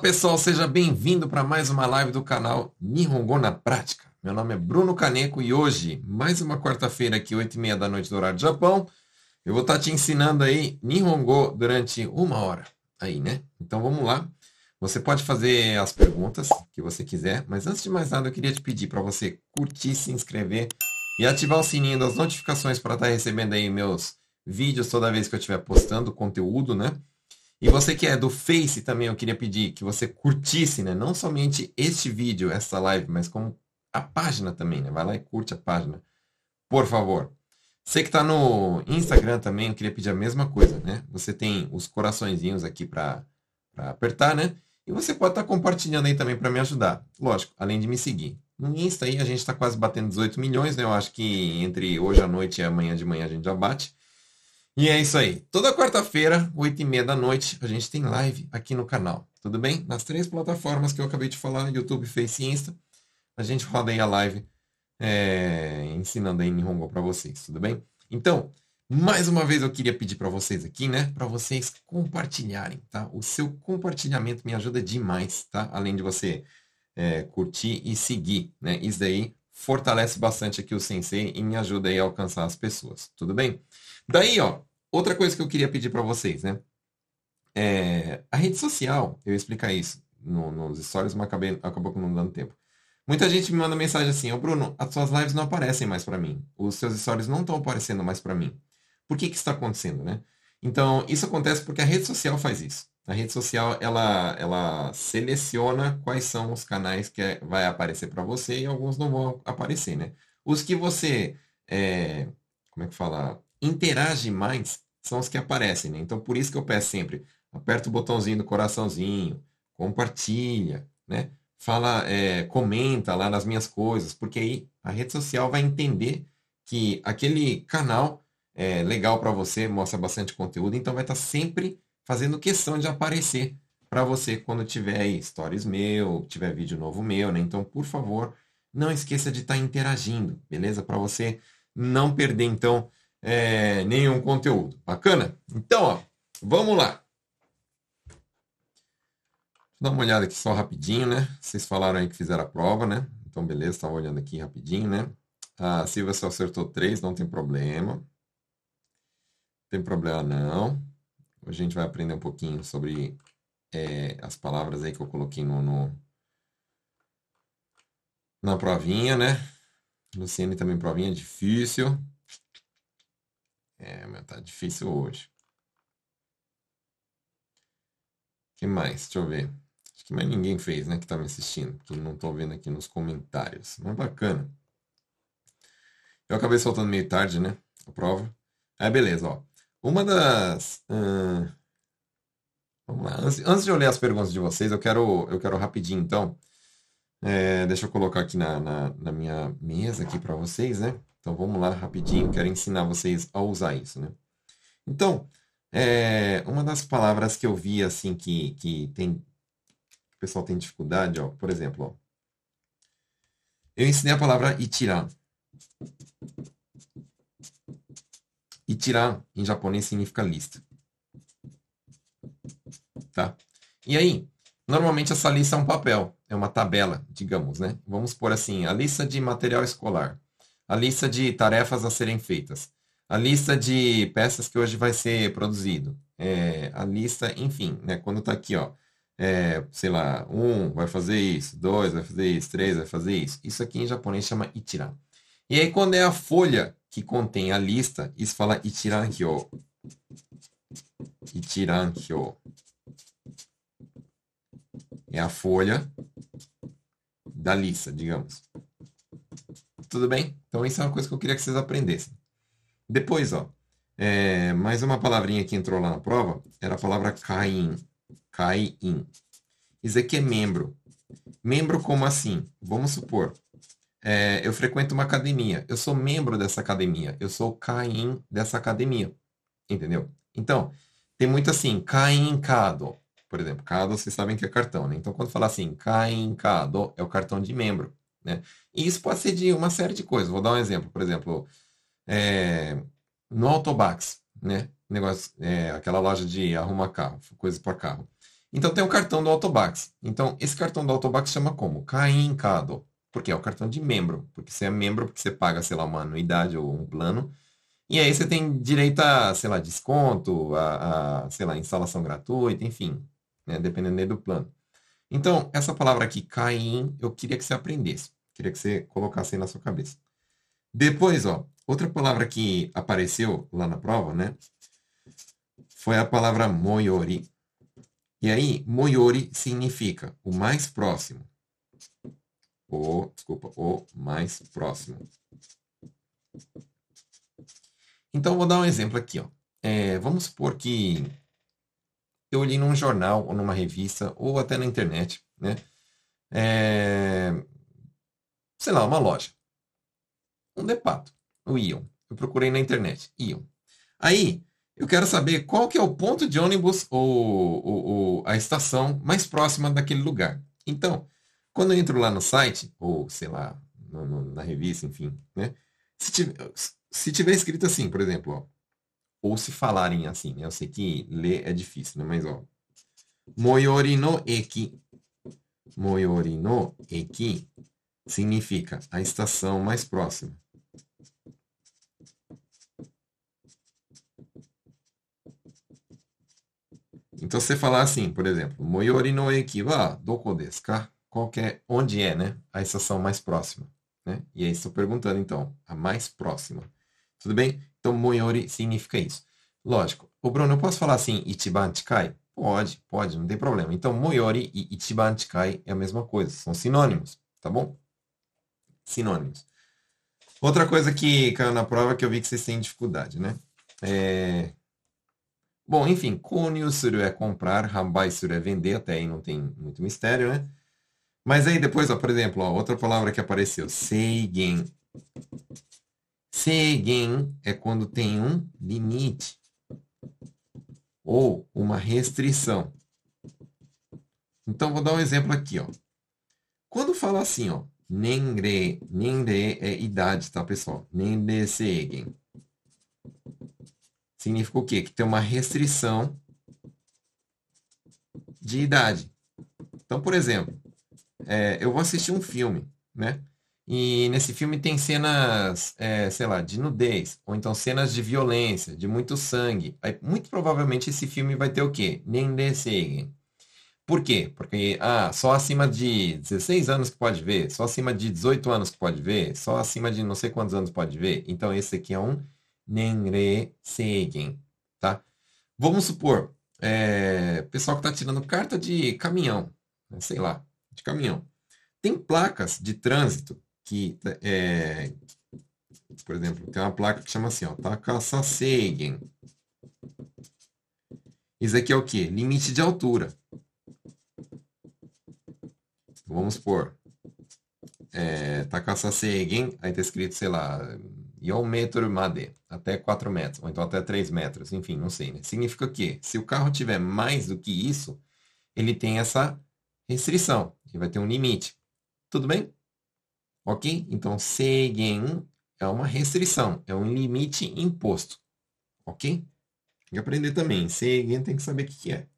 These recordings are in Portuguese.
Pessoal, seja bem-vindo para mais uma live do canal Nihongo na Prática. Meu nome é Bruno Caneco e hoje, mais uma quarta-feira aqui, 8 e meia da noite do horário do Japão, eu vou estar tá te ensinando aí Nihongo durante uma hora. Aí, né? Então vamos lá. Você pode fazer as perguntas que você quiser, mas antes de mais nada eu queria te pedir para você curtir, se inscrever e ativar o sininho das notificações para estar tá recebendo aí meus vídeos toda vez que eu estiver postando conteúdo, né? E você que é do Face também, eu queria pedir que você curtisse, né? Não somente este vídeo, essa live, mas como a página também, né? Vai lá e curte a página. Por favor. Você que está no Instagram também, eu queria pedir a mesma coisa, né? Você tem os coraçõezinhos aqui para apertar, né? E você pode estar tá compartilhando aí também para me ajudar. Lógico, além de me seguir. No Insta aí a gente está quase batendo 18 milhões, né? Eu acho que entre hoje à noite e amanhã de manhã a gente já bate. E é isso aí. Toda quarta-feira, 8 e meia da noite, a gente tem live aqui no canal. Tudo bem? Nas três plataformas que eu acabei de falar, YouTube, Face e Insta, a gente roda aí a live é, ensinando aí Nihongo para vocês. Tudo bem? Então, mais uma vez eu queria pedir para vocês aqui, né? Para vocês compartilharem, tá? O seu compartilhamento me ajuda demais, tá? Além de você é, curtir e seguir, né? Isso daí fortalece bastante aqui o Sensei e me ajuda aí a alcançar as pessoas. Tudo bem? Daí, ó, Outra coisa que eu queria pedir para vocês, né? É, a rede social, eu ia explicar isso no, nos stories, mas acabei, acabou não dando tempo. Muita gente me manda mensagem assim, ô oh, Bruno, as suas lives não aparecem mais para mim. Os seus stories não estão aparecendo mais para mim. Por que que está acontecendo, né? Então, isso acontece porque a rede social faz isso. A rede social, ela, ela seleciona quais são os canais que vai aparecer para você e alguns não vão aparecer, né? Os que você, é, como é que fala? Interage mais são os que aparecem, né? Então, por isso que eu peço sempre, aperta o botãozinho do coraçãozinho, compartilha, né? Fala, é, comenta lá nas minhas coisas, porque aí a rede social vai entender que aquele canal é legal para você, mostra bastante conteúdo, então vai estar tá sempre fazendo questão de aparecer para você quando tiver aí stories meu, tiver vídeo novo meu, né? Então, por favor, não esqueça de estar tá interagindo, beleza? Para você não perder, então, é, nenhum conteúdo. Bacana? Então, ó, vamos lá. Vou dar uma olhada aqui só rapidinho, né? Vocês falaram aí que fizeram a prova, né? Então, beleza, estava olhando aqui rapidinho, né? A Silvia só acertou três, não tem problema. Não tem problema não. Hoje a gente vai aprender um pouquinho sobre é, as palavras aí que eu coloquei no, no, na provinha, né? Luciane também provinha difícil. É, mas tá difícil hoje. Que mais? Deixa eu ver. Acho que mais ninguém fez, né? Que tá me assistindo. Que não tô vendo aqui nos comentários. Mas bacana. Eu acabei soltando meio tarde, né? A prova. Aí, beleza, ó. Uma das. Uh... Vamos lá. Antes, antes, de eu ler as perguntas de vocês, eu quero, eu quero rapidinho, então. É, deixa eu colocar aqui na, na, na minha mesa aqui para vocês, né? Então vamos lá rapidinho, quero ensinar vocês a usar isso, né? Então, é, uma das palavras que eu vi assim que, que tem que o pessoal tem dificuldade, ó, por exemplo, ó, eu ensinei a palavra itiran. Itiran em japonês significa lista. Tá? E aí, normalmente essa lista é um papel, é uma tabela, digamos, né? Vamos por assim, a lista de material escolar a lista de tarefas a serem feitas, a lista de peças que hoje vai ser produzido, é, a lista, enfim, né, quando está aqui, ó, é, sei lá, um vai fazer isso, dois vai fazer isso, três vai fazer isso. Isso aqui em japonês chama itira. E aí quando é a folha que contém a lista, isso fala itiran-hyo. Itiran-hyo. É a folha da lista, digamos. Tudo bem? Então, isso é uma coisa que eu queria que vocês aprendessem. Depois, ó, é, mais uma palavrinha que entrou lá na prova era a palavra Caim. Caim. Isso aqui é membro. Membro como assim? Vamos supor, é, eu frequento uma academia. Eu sou membro dessa academia. Eu sou Caim dessa academia. Entendeu? Então, tem muito assim, Caim Cado. Por exemplo, Cado, vocês sabem que é cartão, né? Então, quando falar assim, Caim Cado, é o cartão de membro. Né? E isso pode ser de uma série de coisas. Vou dar um exemplo. Por exemplo, é, no Autobax, né? Negócio, é, aquela loja de arrumar carro, coisas para carro. Então tem o cartão do Autobax. Então esse cartão do Autobax chama como? Caincado. Porque é o cartão de membro. Porque você é membro, porque você paga, sei lá, uma anuidade ou um plano. E aí você tem direito a, sei lá, desconto, a, a sei lá, instalação gratuita, enfim, né? dependendo do plano. Então, essa palavra aqui, Caim, eu queria que você aprendesse. Queria que você colocasse aí na sua cabeça. Depois, ó, outra palavra que apareceu lá na prova, né? Foi a palavra moyori. E aí, moyori significa o mais próximo. O, desculpa, o mais próximo. Então, vou dar um exemplo aqui. Ó. É, vamos supor que eu li num jornal, ou numa revista, ou até na internet, né? É, sei lá, uma loja. Um depato, o Ion. Eu procurei na internet, Ion. Aí, eu quero saber qual que é o ponto de ônibus ou, ou, ou a estação mais próxima daquele lugar. Então, quando eu entro lá no site, ou sei lá, no, no, na revista, enfim, né? Se tiver, se tiver escrito assim, por exemplo, ó, ou se falarem assim, né? Eu sei que ler é difícil, né? Mas, ó, Moyori no eki. Moyori no eki significa a estação mais próxima. Então, você falar assim, por exemplo, Moyori no eki wa doko desu ka? Qualquer, onde é, né? A estação mais próxima. Né? E aí estou perguntando, então, a mais próxima. Tudo bem? Então, Moyori significa isso. Lógico. O Bruno, eu posso falar assim, Ichiban Chikai? Pode, pode, não tem problema. Então, Moyori e Ichiban Chikai é a mesma coisa, são sinônimos, tá bom? Sinônimos. Outra coisa que caiu na prova que eu vi que vocês têm dificuldade, né? É... Bom, enfim, Kunyu suru é comprar, Hambai suru é vender, até aí não tem muito mistério, né? Mas aí depois, ó, por exemplo, ó, outra palavra que apareceu, Seigen. Seigen é quando tem um limite ou uma restrição. Então, vou dar um exemplo aqui, ó. Quando fala assim, ó, Nenre, Nenre é idade, tá, pessoal? Nenre Seigen. Significa o quê? Que tem uma restrição de idade. Então, por exemplo, é, eu vou assistir um filme, né? E nesse filme tem cenas, é, sei lá, de nudez, ou então cenas de violência, de muito sangue. Aí, muito provavelmente esse filme vai ter o quê? Nendesegen. Por quê? Porque ah, só acima de 16 anos que pode ver, só acima de 18 anos que pode ver, só acima de não sei quantos anos pode ver. Então esse aqui é um Nenresegen, tá? Vamos supor, é, pessoal que está tirando carta de caminhão, né, sei lá, de caminhão. Tem placas de trânsito que, é, por exemplo, tem uma placa que chama assim, ó, Takasasegen. Isso aqui é o quê? Limite de altura. Vamos supor, é, Takasasegen, aí está escrito, sei lá, 4 metro made, até 4 metros, ou então até 3 metros, enfim, não sei, né? Significa que se o carro tiver mais do que isso, ele tem essa restrição, que vai ter um limite. Tudo bem? Ok? Então, seigen é uma restrição, é um limite imposto. Ok? Tem que aprender também. Seigen tem que saber o que é.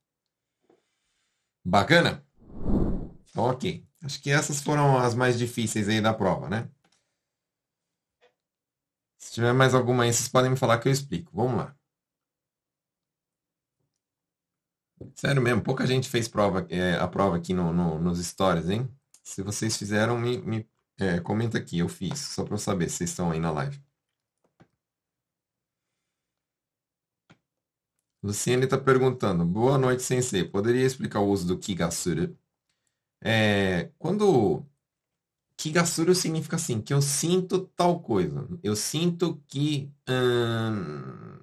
Bacana? Ok. Acho que essas foram as mais difíceis aí da prova, né? Se tiver mais alguma aí, vocês podem me falar que eu explico. Vamos lá. Sério mesmo, pouca gente fez prova, é, a prova aqui no, no, nos stories, hein? Se vocês fizeram, me, me é, comenta aqui, eu fiz, só para eu saber se vocês estão aí na live. Luciane está perguntando, boa noite, sensei. Poderia explicar o uso do Kigasuru? É, quando Kigasuru significa assim, que eu sinto tal coisa. Eu sinto que, hum,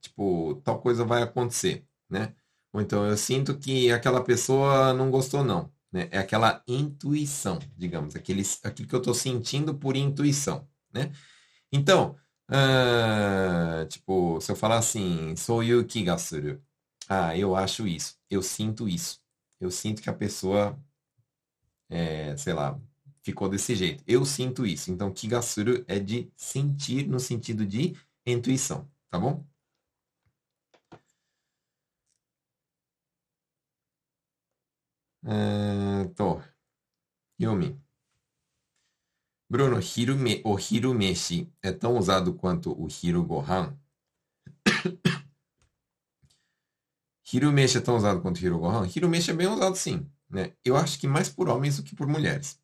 tipo, tal coisa vai acontecer, né? Ou então eu sinto que aquela pessoa não gostou, não. Né? É aquela intuição, digamos, aquele, aquilo que eu estou sentindo por intuição. Né? Então, tipo, se eu falar assim, sou eu que gasuru. Ah, eu acho isso, eu sinto isso. Eu sinto que a pessoa, é, sei lá, ficou desse jeito. Eu sinto isso. Então, kigasuru é de sentir no sentido de intuição, tá bom? É, tô. Yumi. Bruno, hirume, o hirumeshi é tão usado quanto o hirugohan? hirumeshi é tão usado quanto o hirugohan? Hirumeshi é bem usado sim. Né? Eu acho que mais por homens do que por mulheres.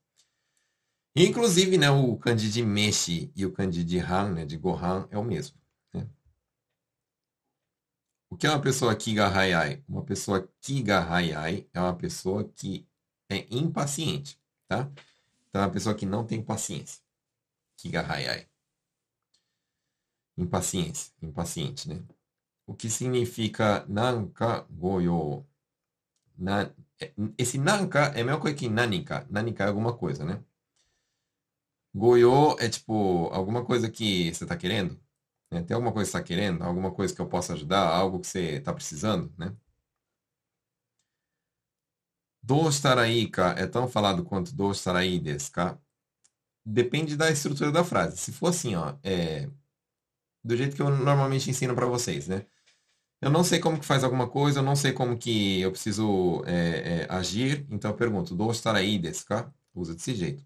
Inclusive, né, o kanji de meshi e o kanji de han, né, de gohan, é o mesmo. Né? O que é uma pessoa kigahayai? Uma pessoa kigahayai é uma pessoa que é impaciente, tá? Então é uma pessoa que não tem paciência. Kigahayai. Impaciência, impaciente, né? O que significa nanka goyo? Na, esse nanka é a mesma coisa que nanika. Nanika é alguma coisa, né? Goyo é tipo alguma coisa que você está querendo. Né? Tem alguma coisa que você está querendo? Alguma coisa que eu possa ajudar? Algo que você está precisando, né? Do ka é tão falado quanto do estarai desu ka? Depende da estrutura da frase. Se for assim, ó, é, do jeito que eu normalmente ensino para vocês, né? Eu não sei como que faz alguma coisa, eu não sei como que eu preciso é, é, agir, então eu pergunto, do estarai desu ka? Usa desse jeito.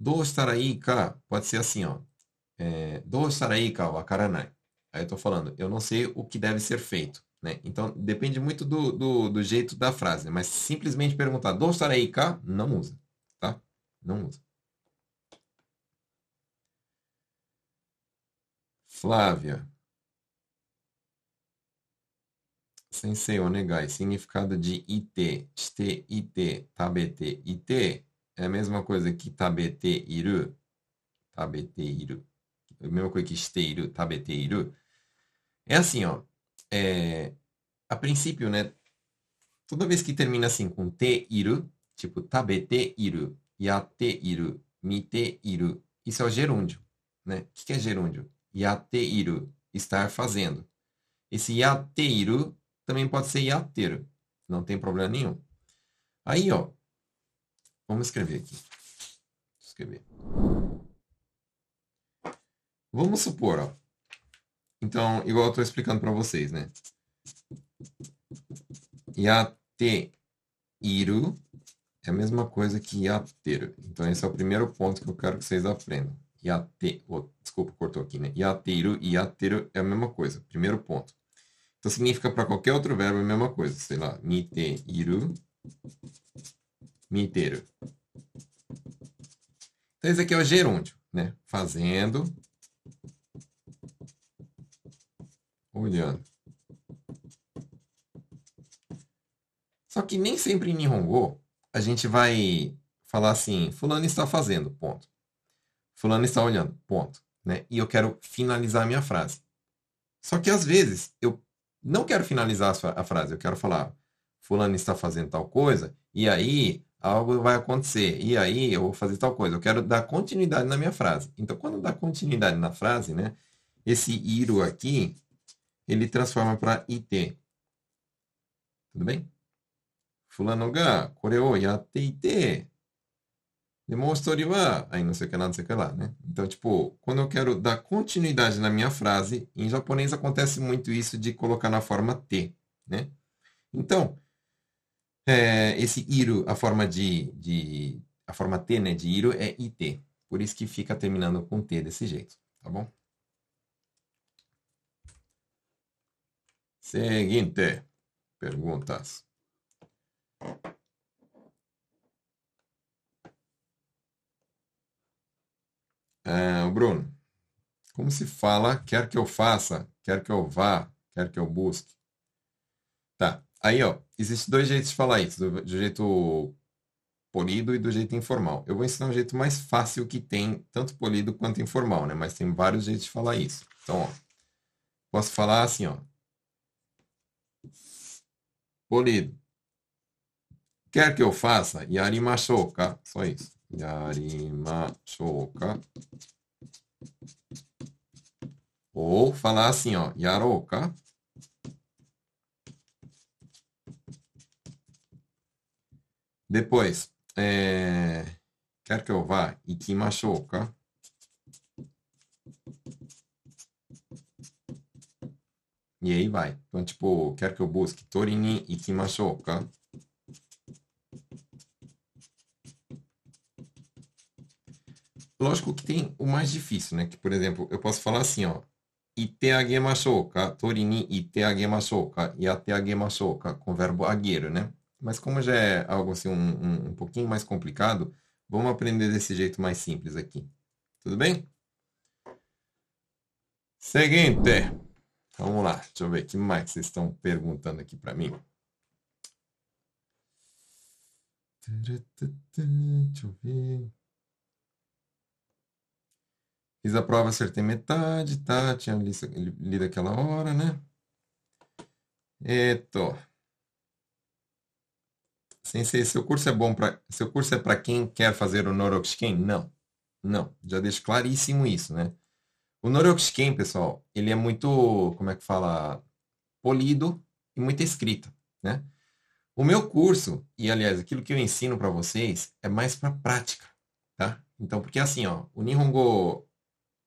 Do estarai ka pode ser assim, ó. É, do estarai ka wakaranai. Aí eu estou falando, eu não sei o que deve ser feito. Né? Então, depende muito do, do, do jeito da frase. Mas simplesmente perguntar do estarai ka, não usa. Tá? Não usa. Flávia. Sensei, onegai. Significado de ite, shite, ite, tabete, ite é a mesma coisa que tabete iru, tabete iru, a mesma coisa que shite iru. É assim, ó, é, a princípio, né, toda vez que termina assim com te iru, tipo tabete iru, yate iru, mite iru, isso é o gerúndio, né? O que é gerúndio? Yate iru, estar fazendo. Esse yate iru também pode ser yateru, não tem problema nenhum. Aí, ó, Vamos escrever aqui. Escrever. Vamos supor, ó. Então, igual eu estou explicando para vocês, né? Yate iru é a mesma coisa que yateru. Então, esse é o primeiro ponto que eu quero que vocês aprendam. Yate, oh, desculpa, cortou aqui, né? Yateru e yateru é a mesma coisa. Primeiro ponto. Então, significa para qualquer outro verbo a mesma coisa. Sei lá, mite iru miteiro. Então, esse aqui é o gerúndio, né? Fazendo, olhando. Só que nem sempre em Nihongo a gente vai falar assim, fulano está fazendo, ponto. Fulano está olhando, ponto. Né? E eu quero finalizar a minha frase. Só que às vezes eu não quero finalizar a frase, eu quero falar, fulano está fazendo tal coisa, e aí algo vai acontecer. E aí eu vou fazer tal coisa. Eu quero dar continuidade na minha frase. Então, quando dá continuidade na frase, né? Esse iru aqui, ele transforma para it. Tudo bem? Fulano ga kore o yatte ite. Demonstore wa. Aí não sei o que lá, não sei o que lá, né? Então, tipo, quando eu quero dar continuidade na minha frase, em japonês acontece muito isso de colocar na forma T, né? Então, é, esse iru, a forma de, de, a forma T, né, de iru é IT. Por isso que fica terminando com T desse jeito, tá bom? Seguinte, perguntas. É, Bruno, como se fala quer que eu faça, quer que eu vá, quer que eu busque? Tá. Aí, ó, existem dois jeitos de falar isso, do, do jeito polido e do jeito informal. Eu vou ensinar um jeito mais fácil que tem, tanto polido quanto informal, né? Mas tem vários jeitos de falar isso. Então, ó, posso falar assim, ó. Polido. Quer que eu faça? Yarimashouka. Só isso. Yarimashouka. Ou falar assim, ó. Yarouka. Depois, é... quer que eu vá? Ikimashouka. E aí vai. Então, tipo, quer que eu busque? Torini ikimashouka. Lógico que tem o mais difícil, né? Que, por exemplo, eu posso falar assim, ó. Ite agemashou ka, tori ni ite agemashou ka, yate agemashou ka, com o verbo agueiro, né? Mas como já é algo assim um, um, um pouquinho mais complicado, vamos aprender desse jeito mais simples aqui. Tudo bem? Seguinte. Vamos lá. Deixa eu ver o que mais vocês estão perguntando aqui para mim. Deixa eu ver. Fiz a prova, acertei metade, tá? Tinha lido aquela hora, né? Eto. Sensei, seu curso é bom para seu curso é para quem quer fazer o Norokushiken? Não. Não, já deixo claríssimo isso, né? O Norokushiken, pessoal, ele é muito, como é que fala, polido e muita escrita, né? O meu curso, e aliás, aquilo que eu ensino para vocês é mais para prática, tá? Então, porque assim, ó, o Nihongo,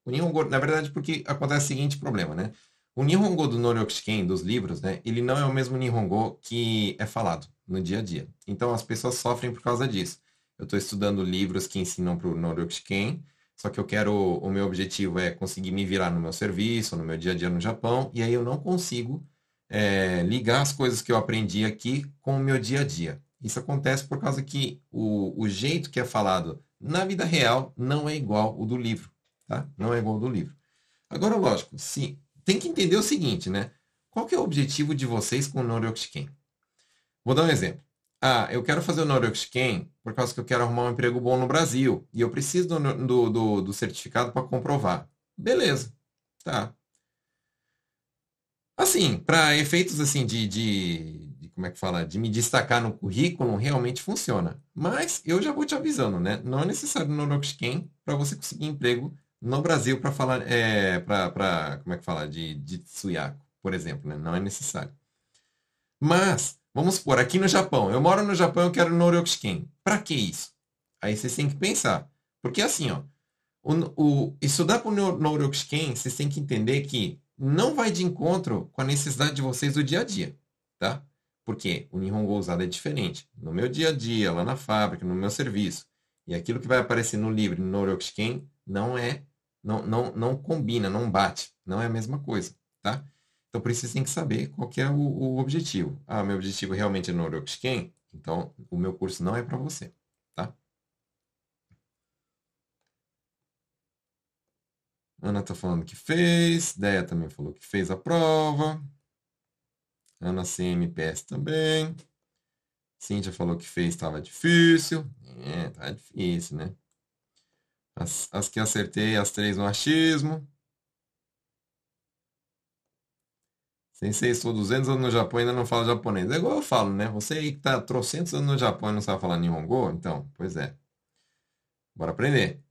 o Nihongo, na verdade, porque acontece o seguinte problema, né? O Nihongo do Norokushiken, dos livros, né, ele não é o mesmo Nihongo que é falado no dia a dia. Então, as pessoas sofrem por causa disso. Eu estou estudando livros que ensinam para o Norokushiken, só que eu quero, o meu objetivo é conseguir me virar no meu serviço, no meu dia a dia no Japão, e aí eu não consigo é, ligar as coisas que eu aprendi aqui com o meu dia a dia. Isso acontece por causa que o, o jeito que é falado na vida real não é igual o do livro, tá? Não é igual do livro. Agora, lógico, se, tem que entender o seguinte, né? Qual que é o objetivo de vocês com o Noryokushiken? Vou dar um exemplo. Ah, eu quero fazer o Noryokushiken por causa que eu quero arrumar um emprego bom no Brasil e eu preciso do, do, do, do certificado para comprovar. Beleza, tá. Assim, para efeitos assim de, de, de, como é que fala, de me destacar no currículo, realmente funciona. Mas eu já vou te avisando, né? Não é necessário no Noryokushiken para você conseguir emprego no Brasil para falar, é, para, como é que fala, de, de Tsuyako, por exemplo, né? Não é necessário. Mas Vamos supor, aqui no Japão. Eu moro no Japão, eu quero Noryokushiken. Para que isso? Aí vocês têm que pensar. Porque assim, ó, o, o, estudar para o Noryokushiken, vocês têm que entender que não vai de encontro com a necessidade de vocês do dia a dia, tá? Porque o Nihongo usado é diferente. No meu dia a dia, lá na fábrica, no meu serviço. E aquilo que vai aparecer no livro, no Noryokushiken, não é, não, não, não combina, não bate. Não é a mesma coisa, tá? Então, por isso que saber qual que é o, o objetivo. Ah, meu objetivo realmente é no Orokushiken? Então, o meu curso não é para você, tá? Ana está falando que fez. Deia também falou que fez a prova. Ana CMPS também. Cíntia falou que fez, estava difícil. É, tá difícil, né? As, as que acertei, as três no achismo. Sensei, estou 200 anos no Japão e ainda não falo japonês. É igual eu falo, né? Você aí que está trocentos anos no Japão e não sabe falar Nihongo, então, pois é. Bora aprender.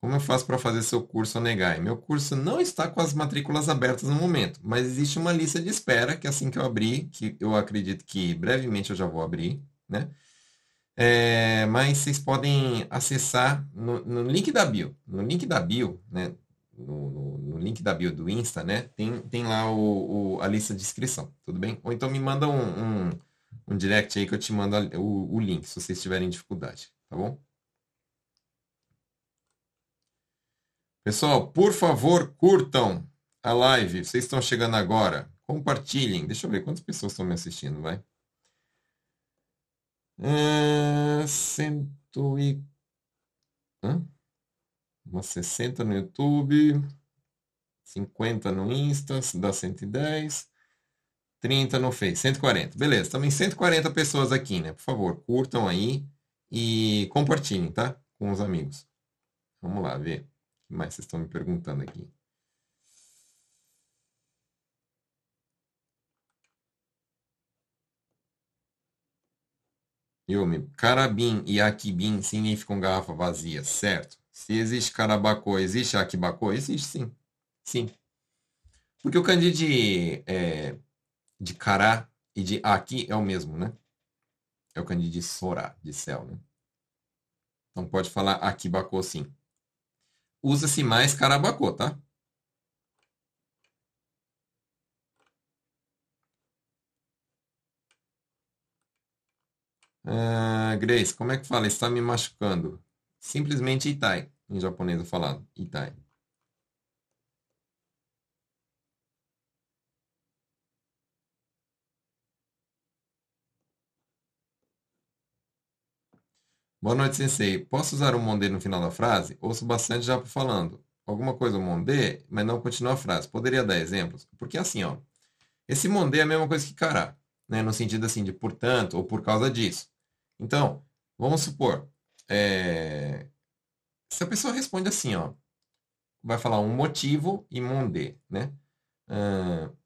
Como eu faço para fazer seu curso Onegai? Meu curso não está com as matrículas abertas no momento, mas existe uma lista de espera que assim que eu abrir, que eu acredito que brevemente eu já vou abrir, né? É, mas vocês podem acessar no, no link da bio. No link da bio, né? no, no, no, link da bio do Insta, né? Tem, tem lá o, o, a lista de inscrição, tudo bem? Ou então me manda um, um, um direct aí que eu te mando o, o link, se vocês tiverem dificuldade, tá bom? Pessoal, por favor, curtam a live. Vocês estão chegando agora. Compartilhem. Deixa eu ver quantas pessoas estão me assistindo, vai. É, cento e... Hã? umas 60 no YouTube, 50 no Insta, dá 110, 30 no Face, 140. Beleza, também 140 pessoas aqui, né? Por favor, curtam aí e compartilhem, tá? Com os amigos. Vamos lá ver o que mais vocês estão me perguntando aqui. Yumi, carabim e akibim significam garrafa vazia, certo? Se existe carabacô, existe aquibacô? Existe sim. Sim. Porque o kanji de, é, de cará e de aqui é o mesmo, né? É o kanji de sora, de céu, né? Então pode falar aquibacô sim. Usa-se mais carabacô, tá? Uh, Grace, como é que fala? Está me machucando. Simplesmente itai, em japonês falado. Itai. Boa noite, sensei. Posso usar o monde no final da frase? Ouço bastante já falando. Alguma coisa monde, mas não continua a frase. Poderia dar exemplos? Porque assim, ó. Esse monde é a mesma coisa que cará, né? No sentido assim de portanto ou por causa disso. Então, vamos supor, é... se a pessoa responde assim, ó, vai falar um motivo e monde, né? Uh...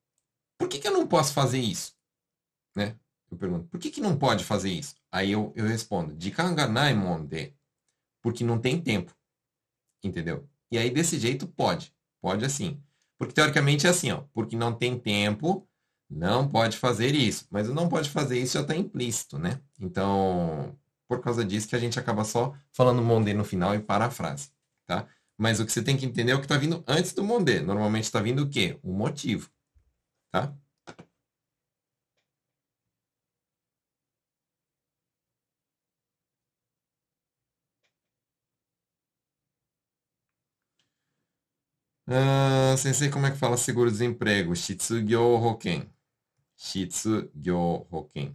por que, que eu não posso fazer isso? Né? Eu pergunto, por que, que não pode fazer isso? Aí eu, eu respondo, Jikanganai monde. Porque não tem tempo. Entendeu? E aí desse jeito pode. Pode assim. Porque teoricamente é assim, ó. Porque não tem tempo, não pode fazer isso. Mas o não pode fazer isso já está implícito, né? Então, por causa disso que a gente acaba só falando monde no final e para a frase, tá? Mas o que você tem que entender é o que está vindo antes do monde. Normalmente está vindo o quê? O motivo, tá? Ah, sensei, como é que fala seguro-desemprego? Shitsugyo Hoken. Shitsugyo Hoken.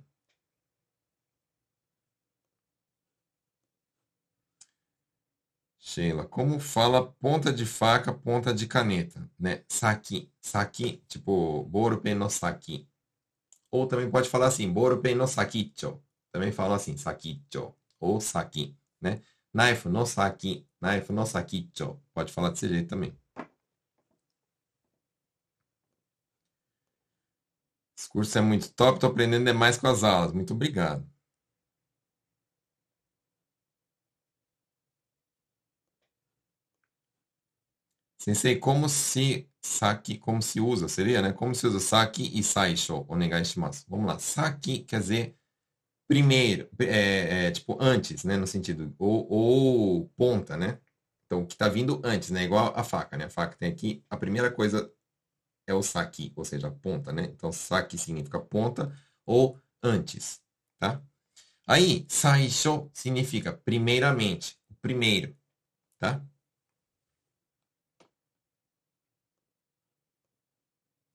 Sheila, como fala ponta de faca, ponta de caneta, né? Saki, saki, tipo, borupen no saki. Ou também pode falar assim, borupen no sakicho. Também fala assim, sakicho, ou saki, né? Knife no saki, knife no sakicho. Pode falar desse jeito também. Curso é muito top, estou aprendendo demais com as aulas. Muito obrigado. Sensei, como se saque, como se usa, seria, né? Como se usa saque e saisho, onegai shimasu. Vamos lá. Saque quer dizer primeiro, é, é, tipo antes, né? No sentido, ou, ou ponta, né? Então, o que está vindo antes, né? Igual a faca, né? A faca tem aqui a primeira coisa é o saki, ou seja, ponta, né? Então, saki significa ponta ou antes, tá? Aí, saisho significa primeiramente, primeiro, tá?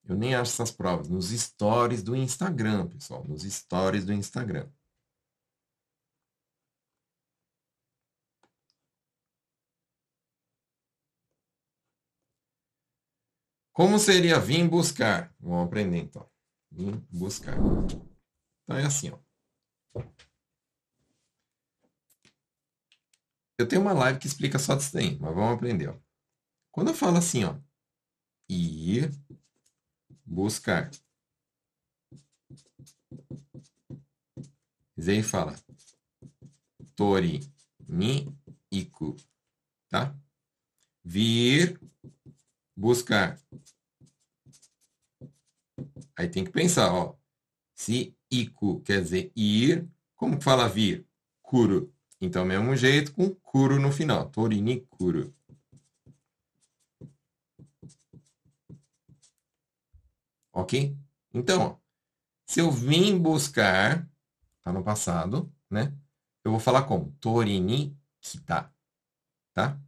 Eu nem acho essas provas. Nos stories do Instagram, pessoal. Nos stories do Instagram. Como seria vir buscar? Vamos aprender então. Vir buscar. Então é assim, ó. Eu tenho uma live que explica só disso daí, mas vamos aprender, ó. Quando eu falo assim, ó, ir buscar. Zei fala tori ni iku, tá? Vir buscar. Aí tem que pensar, ó. Se iku quer dizer ir, como fala vir? Kuru. Então, mesmo jeito com kuru no final. Torini kuru. Ok? Então, ó, se eu vim buscar, tá no passado, né? Eu vou falar como? Torini kita. Tá?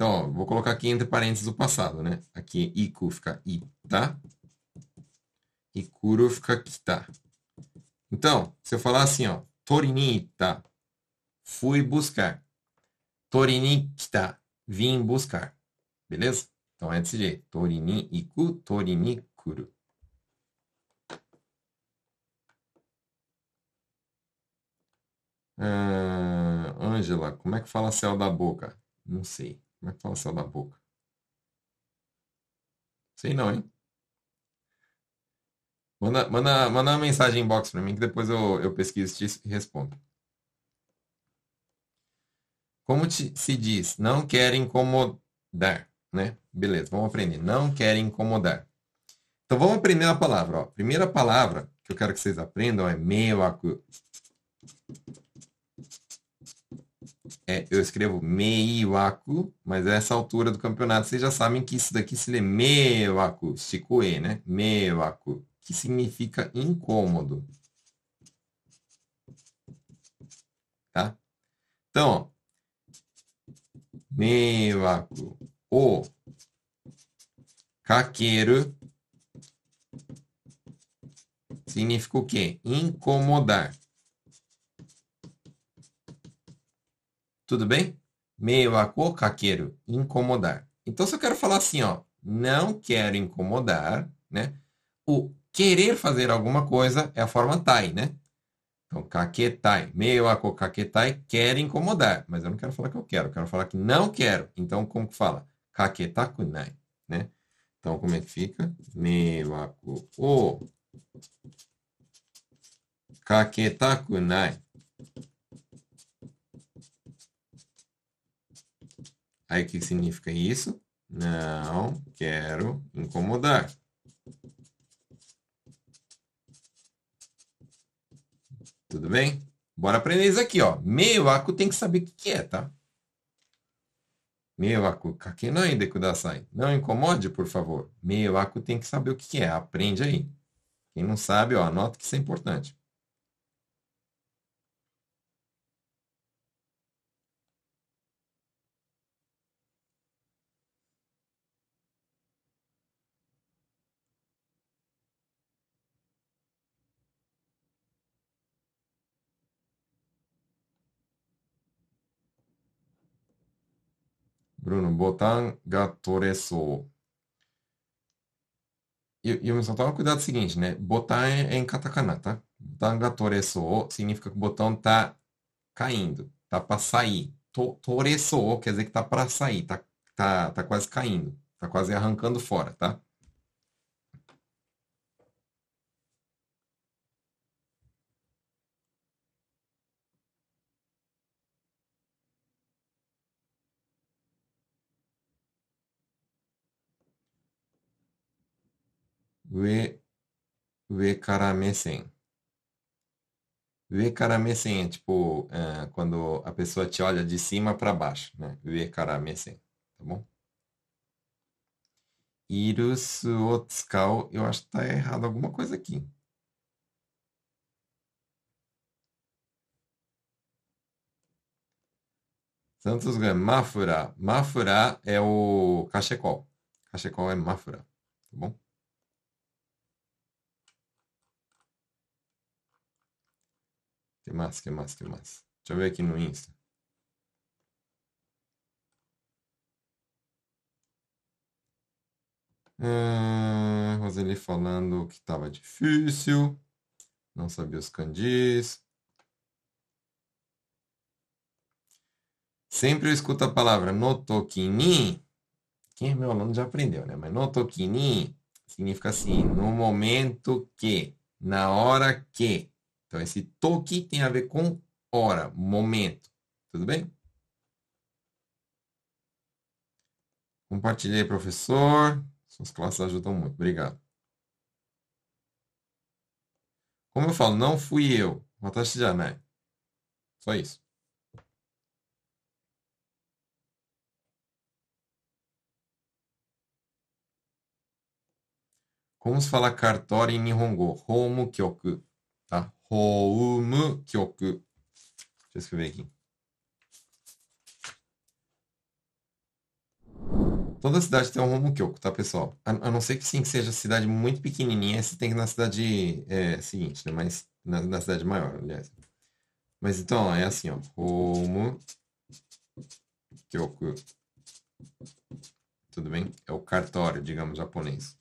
Então, ó, vou colocar aqui entre parênteses o passado, né? Aqui, iku fica ita. E kuru fica kita. Então, se eu falar assim, ó. Torini ita. Fui buscar. Torini kita. Vim buscar. Beleza? Então, é desse jeito. Torini iku, torini kuru. Ângela, uh, como é que fala céu da boca? Não sei. Como é que fala céu da boca? Sei não, hein? Manda, manda, manda uma mensagem inbox para mim que depois eu, eu pesquiso e respondo. Como te, se diz? Não quer incomodar, né? Beleza, vamos aprender. Não quer incomodar. Então vamos aprender a palavra. Ó. Primeira palavra que eu quero que vocês aprendam é meiwaku é, eu escrevo meiwaku, mas a essa altura do campeonato vocês já sabem que isso daqui se lê meiwaku, shikoe, né? Meiwaku, que significa incômodo. tá? Então, Meiwaku o kakeru significa o quê? Incomodar. Tudo bem? Meiwaku kakeru, incomodar. Então, se eu quero falar assim, ó, não quero incomodar, né? O querer fazer alguma coisa é a forma tai, né? Então, kaketai. Meiwaku kaketai quer incomodar, mas eu não quero falar que eu quero, eu quero falar que não quero. Então, como que fala? Kaketakunai, né? Então, como é que fica? Meiwaku o kaketakunai. Aí, o que significa isso? Não quero incomodar. Tudo bem? Bora aprender isso aqui, ó. Meiwaku tem que saber o que é, tá? Meiwaku kakenai de kudasai. Não incomode, por favor. Meiwaku tem que saber o que é. Aprende aí. Quem não sabe, ó, anota que isso é importante. Bruno, botão ga toresou. E, e só toma cuidado seguinte, né? Botão é, é em katakana, tá? Botão ga toresou significa que o botão tá caindo, tá para sair. To, quer dizer que tá para sair, tá, tá, tá quase caindo, tá quase arrancando fora, tá? Ue, ue cara mesen. Ue cara mesen é tipo é, quando a pessoa te olha de cima para baixo, né? Ue cara mesen, tá bom? Irus o tsukau, eu acho que tá errado alguma coisa aqui. Santos ganha. Mafura. Mafura é o cachecol. Cachecol é mafura, tá bom? Que mais, que mais, que mais? Deixa eu ver aqui no Insta. Ah, Roseli falando que estava difícil, não sabia os candis. Sempre eu escuto a palavra notokini. Quem é meu aluno já aprendeu, né? Mas notokini significa assim, no momento que, na hora que. Então, esse toque tem a ver com hora, momento. Tudo bem? Compartilhei, professor. Suas classes ajudam muito. Obrigado. Como eu falo, não fui eu. Watashi janai. Só isso. Como se fala cartório em Nihongo? Homu kyoku. Homu kyoku. Deixa eu aqui. Toda cidade tem um Homu kyoku, tá, pessoal? A, a, não ser que sim, que seja cidade muito pequenininha, você tem que ir na cidade é, seguinte, né? Mas na, na, cidade maior, aliás. Mas então, ó, é assim, ó. Homu kyoku. Tudo bem? É o cartório, digamos, japonês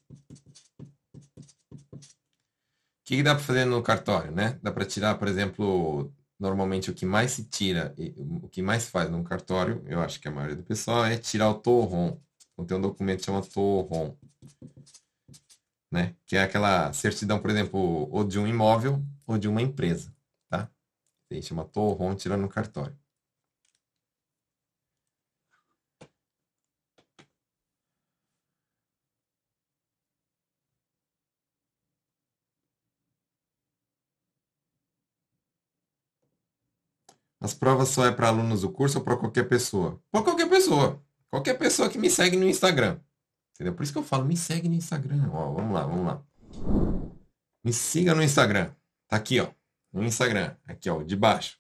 que, que dá para fazer no cartório, né? Dá para tirar, por exemplo, normalmente o que mais se tira, o que mais se faz num cartório, eu acho que a maioria do pessoal é tirar o torron. Então tem um documento que chama torron, né? Que é aquela certidão, por exemplo, ou de um imóvel ou de uma empresa, tá? Aí chama torron, tira no cartório. As provas só é para alunos do curso ou para qualquer pessoa? Para qualquer pessoa. Qualquer pessoa que me segue no Instagram. Entendeu? Por isso que eu falo, me segue no Instagram. Ó, vamos lá, vamos lá. Me siga no Instagram. Tá aqui, ó. No Instagram. Aqui, ó, de baixo.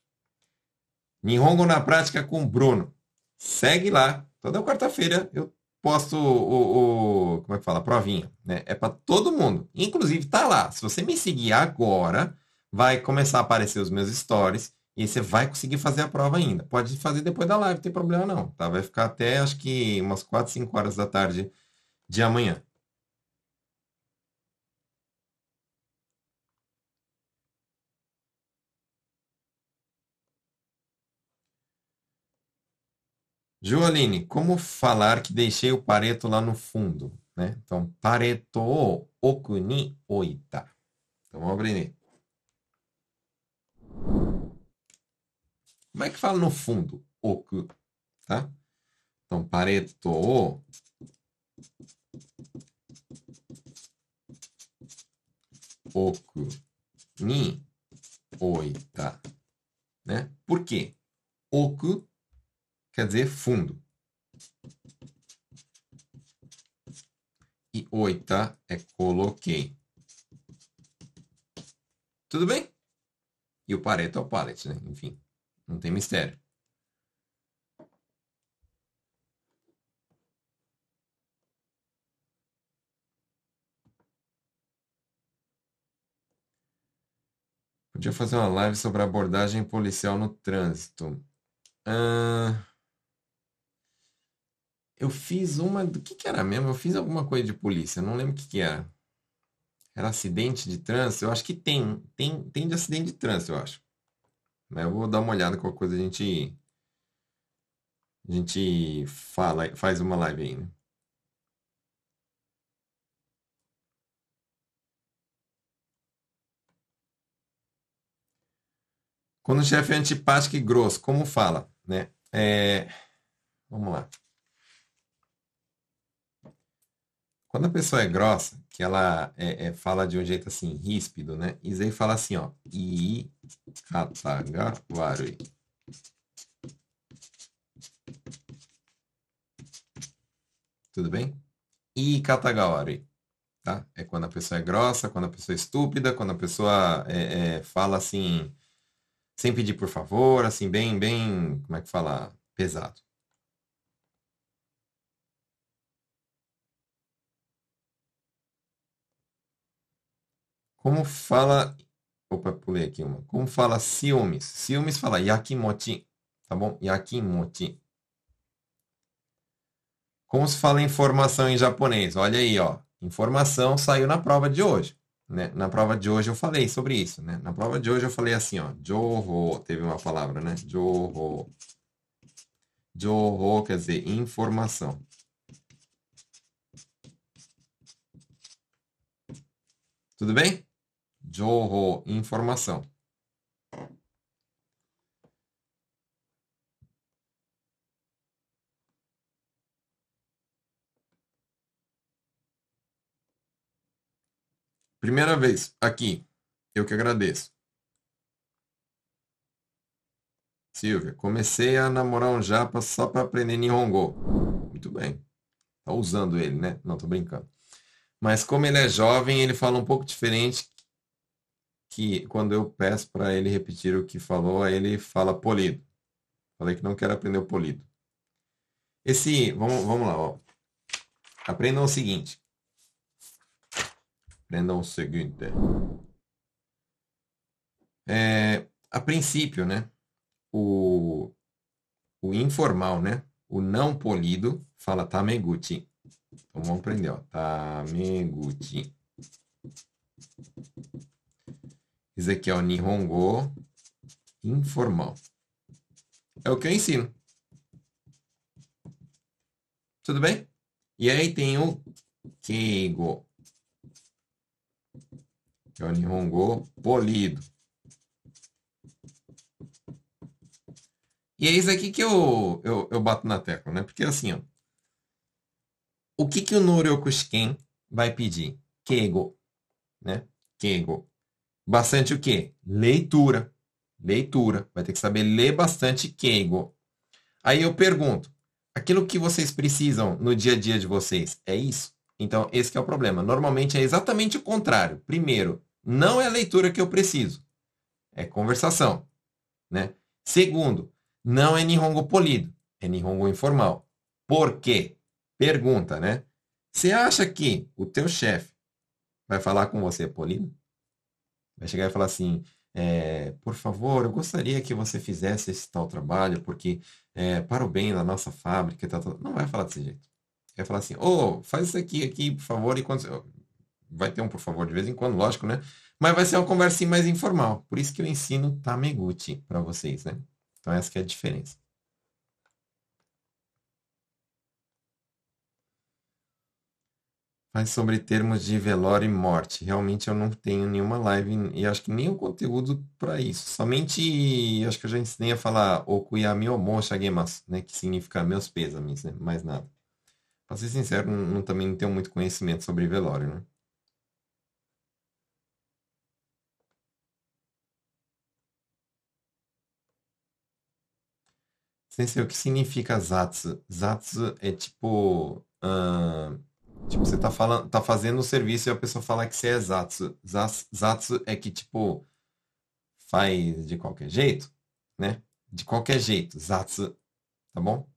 Nihongo na prática com Bruno. Segue lá. Toda quarta-feira eu posto o, o, como é que fala? Provinha, né? É para todo mundo. Inclusive tá lá. Se você me seguir agora, vai começar a aparecer os meus stories e você vai conseguir fazer a prova ainda. Pode fazer depois da live, não tem problema não, tá? Vai ficar até acho que umas 4, 5 horas da tarde de amanhã. Joaline, como falar que deixei o pareto lá no fundo? Né? Então, pareto o oku ni oita. Então, vamos aprender. Como é que fala no fundo? Oku. Tá? Então, pareto o oku ni oita. Né? Por quê? Oku quer dizer fundo. E oita é coloquei. Tudo bem? E o pareto é o pallet, né? Enfim, não tem mistério. Podia fazer uma live sobre abordagem policial no trânsito. Eu fiz uma. Do que, que era mesmo? Eu fiz alguma coisa de polícia, não lembro o que, que era. Era acidente de trânsito? Eu acho que tem. Tem, tem de acidente de trânsito, eu acho. Mas eu vou dar uma olhada, qualquer coisa a gente. A gente fala, faz uma live aí, né? Quando o chefe é antipático e grosso, como fala, né? É... Vamos lá. Quando a pessoa é grossa, que ela é, é, fala de um jeito assim, ríspido, né? Isei fala assim, ó. I kataga warui. Tudo bem? I kataga warui. Tá? É quando a pessoa é grossa, quando a pessoa é estúpida, quando a pessoa é, é, fala assim, sem pedir por favor, assim, bem, bem, como é que fala? Pesado. Como fala. Opa, pulei aqui uma. Como fala ciúmes? Ciúmes fala yakimochi. Tá bom? Yakimochi. Como se fala informação em japonês? Olha aí, ó. Informação saiu na prova de hoje. Né? Na prova de hoje eu falei sobre isso. Né? Na prova de hoje eu falei assim, ó. Joho, teve uma palavra, né? Joho. Joho quer dizer informação. Tudo bem? Joho, informação. Primeira vez aqui. Eu que agradeço. Silvia, comecei a namorar um japa só para aprender Nihongo. Muito bem. Tá usando ele, né? Não, tô brincando. Mas como ele é jovem, ele fala um pouco diferente que quando eu peço para ele repetir o que falou, ele fala polido. Falei que não quero aprender o polido. Esse, vamos, vamos lá, ó. Aprendam o seguinte. Aprendam o seguinte. É, a princípio, né? O, o informal, né? O não polido fala tameguchi. Então vamos aprender, ó. Tameguchi. Isso aqui é o Nihongo informal. É o que eu ensino. Tudo bem? E aí tem o Keigo. Que é o Nihongo polido. E é isso aqui que eu, eu, eu bato na tecla, né? Porque assim, ó. O que, que o Noryokushiken vai pedir? Keigo. Né? Keigo bastante o quê? Leitura. Leitura. Vai ter que saber ler bastante Keigo. Aí eu pergunto, aquilo que vocês precisam no dia a dia de vocês, é isso? Então, esse é o problema. Normalmente é exatamente o contrário. Primeiro, não é a leitura que eu preciso. É conversação. Né? Segundo, não é Nihongo polido, é Nihongo informal. Por quê? Pergunta, né? Você acha que o teu chefe vai falar com você polido? Vai chegar e falar assim, é, por favor, eu gostaria que você fizesse esse tal trabalho, porque é, para o bem da nossa fábrica, tá, tá. não vai falar desse jeito. Vai falar assim, ô, oh, faz isso aqui, aqui, por favor, e quando... Vai ter um por favor de vez em quando, lógico, né? Mas vai ser uma conversinha mais informal. Por isso que eu ensino Tameguchi para vocês, né? Então essa é a diferença. Faz sobre termos de velório e morte. Realmente eu não tenho nenhuma live e acho que nem o conteúdo para isso. Somente acho que eu já ensinei a falar Okuyami Omon Shagemasu, né? Que significa meus pêsames, né? Mais nada. Pra ser sincero, não, também não tenho muito conhecimento sobre velório, né? Sensei, o que significa Zatsu? Zatsu é tipo. Uh, tipo, você tá, falando, tá fazendo o serviço e a pessoa fala que você é Zatsu. Zatsu é que, tipo, faz de qualquer jeito, né? De qualquer jeito, Zatsu, tá bom?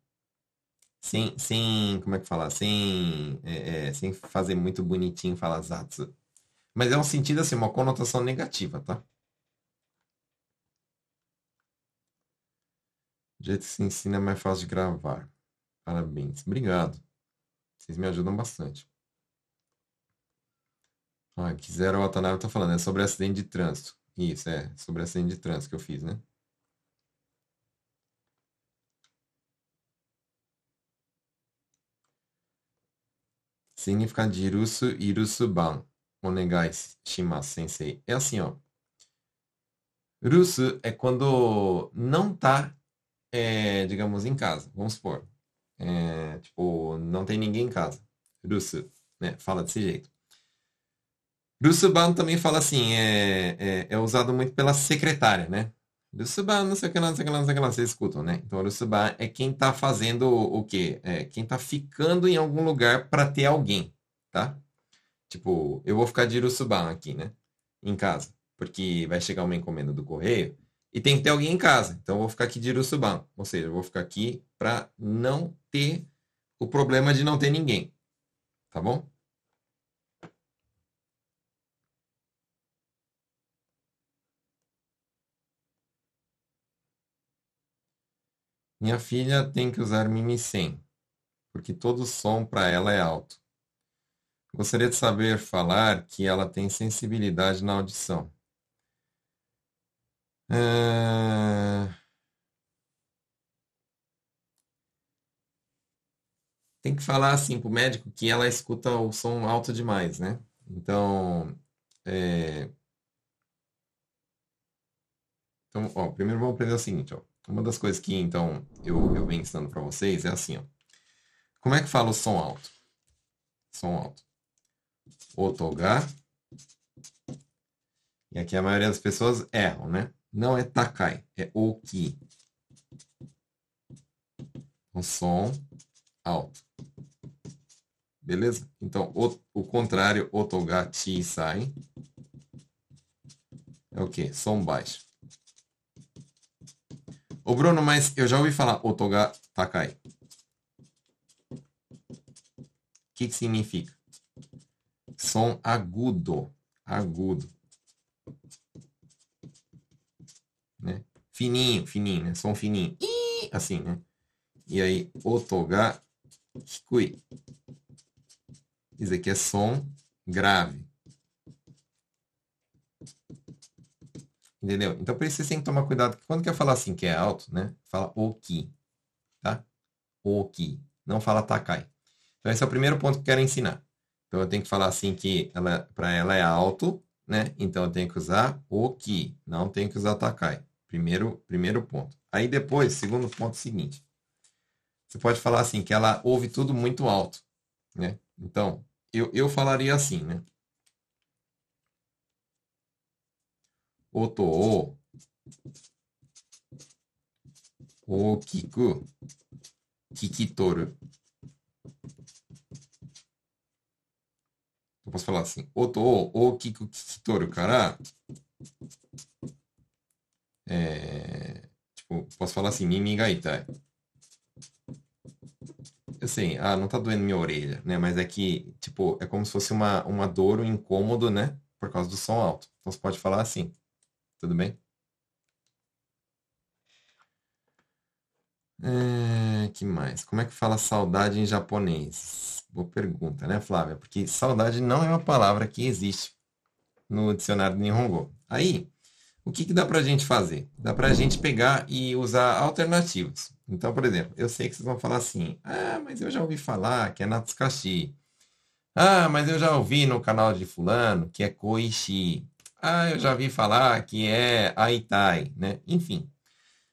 Sem, sem, como é que fala? Sem, é, é, sem fazer muito bonitinho falar Zatsu. Mas é um sentido assim, uma conotação negativa, tá? O jeito que se ensina é mais fácil de gravar. Parabéns. Obrigado. Vocês me ajudam bastante. Ah, quiseram o Watanabe tá falando, é sobre acidente de trânsito. Isso, é, sobre acidente de trânsito que eu fiz, né? Significado de irusu, irusuban. Onegai shimasu, sensei. É assim, ó. Rusu é quando não tá, é, digamos, em casa. Vamos supor. É, tipo, não tem ninguém em casa. Rusu, né? Fala desse jeito. Rusuban também fala assim, é, é, é usado muito pela secretária, né? Rusuban, não sei o que lá, não sei o que lá, não sei o que lá, vocês escutam, né? Então, Rusuban é quem tá fazendo o quê? É quem tá ficando em algum lugar para ter alguém, tá? Tipo, eu vou ficar de Rusuban aqui, né? Em casa. Porque vai chegar uma encomenda do correio e tem que ter alguém em casa. Então, eu vou ficar aqui de Rusuban. Ou seja, eu vou ficar aqui para não ter o problema de não ter ninguém. Tá bom? Minha filha tem que usar Mimi 100, porque todo som para ela é alto. Gostaria de saber falar que ela tem sensibilidade na audição. É... Tem que falar assim para o médico que ela escuta o som alto demais, né? Então, é... então ó, primeiro vamos aprender o seguinte, ó. Uma das coisas que, então, eu, eu venho ensinando para vocês é assim, ó. Como é que fala o som alto? Som alto. Otoga. E aqui a maioria das pessoas erram, né? Não é takai, é oki. Um som alto. Beleza? Então, o, o contrário, otoga chi sai. É o quê? Som baixo. Ô Bruno, mas eu já ouvi falar Otoga Takai. O que, que significa? Som agudo. Agudo. Né? Fininho, fininho, né? Som fininho. assim, né? E aí, Otoga Hikui. Isso aqui é som grave. Entendeu? Então, por isso você tem que tomar cuidado. Quando quer falar assim que é alto, né? Fala oki. Tá? Oki. Não fala takai. Então, esse é o primeiro ponto que eu quero ensinar. Então, eu tenho que falar assim que ela, para ela é alto, né? Então, eu tenho que usar oki. Não tenho que usar takai. Primeiro, primeiro ponto. Aí, depois, segundo ponto seguinte. Você pode falar assim, que ela ouve tudo muito alto, né? Então, eu, eu falaria assim, né? Oto o okiku kikitoru. Eu posso falar assim. Oto o okiku kikitoru cara é, tipo, posso falar assim, mimiga itai. Assim, ah, não tá doendo minha orelha, né? Mas é que, tipo, é como se fosse uma, uma dor, um incômodo, né? Por causa do som alto. Então você pode falar assim. Tudo bem? É, que mais? Como é que fala saudade em japonês? Boa pergunta, né, Flávia? Porque saudade não é uma palavra que existe no dicionário do Nihongo. Aí, o que, que dá pra gente fazer? Dá pra gente pegar e usar alternativas. Então, por exemplo, eu sei que vocês vão falar assim, ah, mas eu já ouvi falar que é Natsukashi. Ah, mas eu já ouvi no canal de fulano que é Koishi. Ah, eu já ouvi falar que é Aitai, né? Enfim,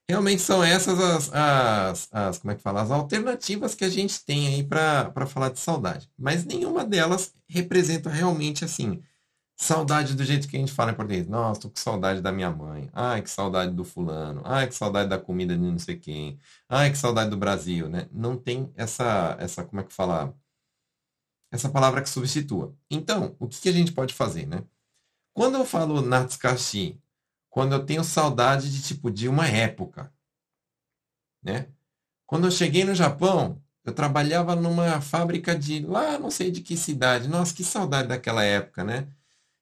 realmente são essas as, as, as, como é que fala, as alternativas que a gente tem aí para falar de saudade. Mas nenhuma delas representa realmente assim, saudade do jeito que a gente fala em português. Nossa, tô com saudade da minha mãe. Ai, que saudade do fulano. Ai, que saudade da comida de não sei quem. Ai, que saudade do Brasil, né? Não tem essa, essa como é que fala? Essa palavra que substitua. Então, o que, que a gente pode fazer, né? Quando eu falo Natsukashi quando eu tenho saudade de tipo de uma época, né? Quando eu cheguei no Japão, eu trabalhava numa fábrica de lá, não sei de que cidade. Nossa, que saudade daquela época, né?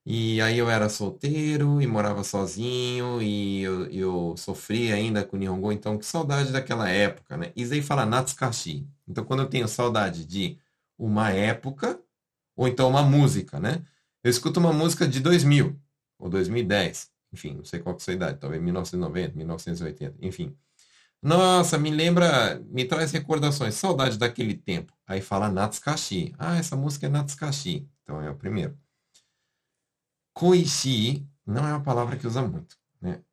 E aí eu era solteiro e morava sozinho e eu, eu sofria ainda com o Nihongo, então que saudade daquela época, né? Isei fala Natsukashi. Então quando eu tenho saudade de uma época ou então uma música, né? Eu escuto uma música de 2000 ou 2010 enfim, não sei qual que é a sua idade, talvez 1990, 1980, enfim. Nossa, me lembra, me traz recordações, saudade daquele tempo. Aí fala Natsukashi. Ah, essa música é Natsukashi. Então é o primeiro. Koishi não é uma palavra que usa muito, né?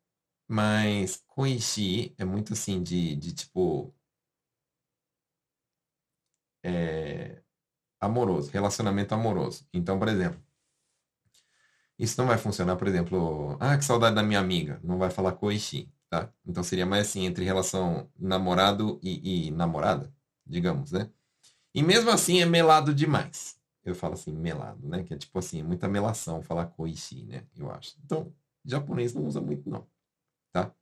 Mas koishi é muito assim de, de tipo é, amoroso, relacionamento amoroso. Então, por exemplo, isso não vai funcionar, por exemplo, ah, que saudade da minha amiga. Não vai falar koishi, tá? Então seria mais assim, entre relação namorado e, e namorada, digamos, né? E mesmo assim é melado demais. Eu falo assim, melado, né? Que é tipo assim, muita melação falar koishi, né? Eu acho. Então, japonês não usa muito, não. Tá?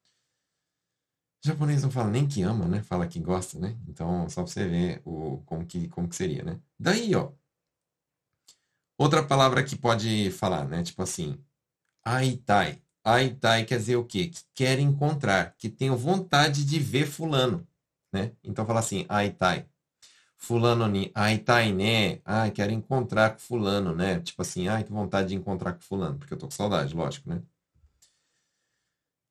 japonês não fala nem que ama, né? Fala que gosta, né? Então, só pra você ver o, como, que, como que seria, né? Daí, ó, Outra palavra que pode falar, né? Tipo assim, aitai. Aitai quer dizer o quê? Que quer encontrar, que tenho vontade de ver fulano, né? Então fala assim, aitai. Fulano ni aitai né? Ai, quero encontrar com fulano, né? Tipo assim, ai, que vontade de encontrar com fulano, porque eu tô com saudade, lógico, né?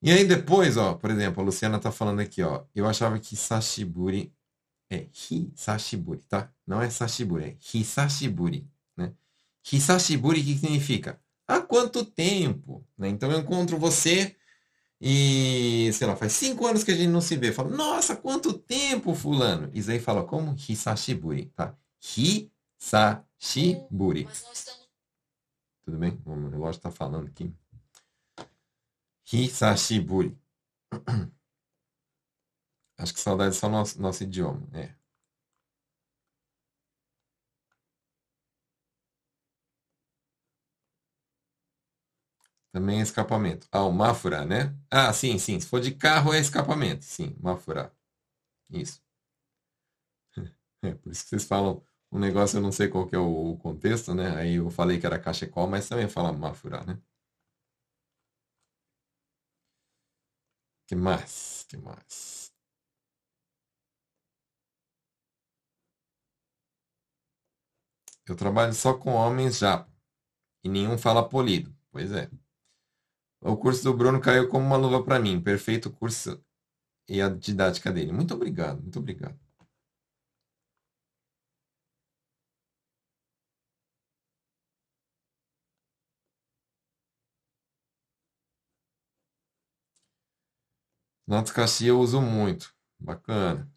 E aí depois, ó, por exemplo, a Luciana tá falando aqui, ó, eu achava que sashiburi é hisashiburi, tá? Não é sashiburi, é hisashiburi. Hisashiburi, o que significa? Há quanto tempo? Né? Então eu encontro você e, sei lá, faz cinco anos que a gente não se vê. Fala, nossa, quanto tempo, fulano? Isso aí fala como? Hisashiburi, tá? Hisashiburi. Tudo bem? O meu relógio está falando aqui. Hisashiburi. Acho que saudade é só nosso, nosso idioma. É. Também é escapamento. Ah, o né? Ah, sim, sim. Se for de carro é escapamento. Sim, Mafura. Isso. É, por isso que vocês falam um negócio, eu não sei qual que é o, contexto, né? Aí eu falei que era cachecol, mas também fala Mafura, né? Que mais? Que mais? Eu trabalho só com homens já. E nenhum fala polido. Pois é. O curso do Bruno caiu como uma luva para mim. Perfeito curso e a didática dele. Muito obrigado, muito obrigado. Notas Caxias eu uso muito. Bacana.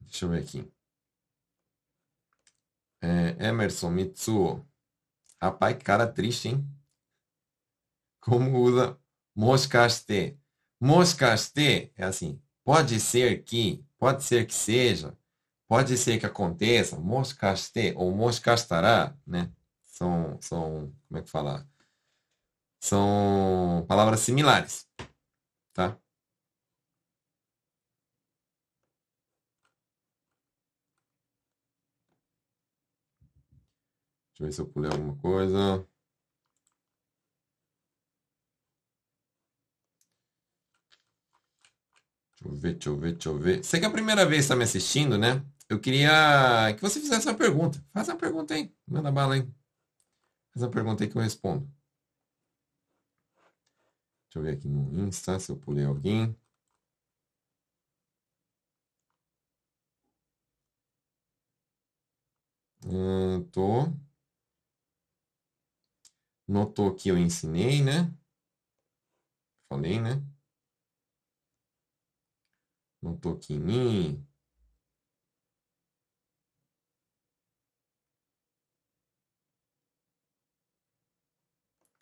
Deixa eu ver aqui. É, Emerson Mitsuo. Rapaz, que cara triste, hein? Como usa moscaste? Moscaste é assim. Pode ser que, pode ser que seja, pode ser que aconteça. Moscaste ou moscastará, né? São, são, como é que fala? São palavras similares, tá? Deixa eu ver se eu pulei alguma coisa. Deixa eu ver, deixa eu ver, deixa eu ver. Você que é a primeira vez que está me assistindo, né? Eu queria que você fizesse uma pergunta. Faz uma pergunta aí. Manda bala aí. Faz uma pergunta aí que eu respondo. Deixa eu ver aqui no Insta se eu pulei alguém. Hum, tô. Notou que eu ensinei, né? Falei, né? Notou que em mim.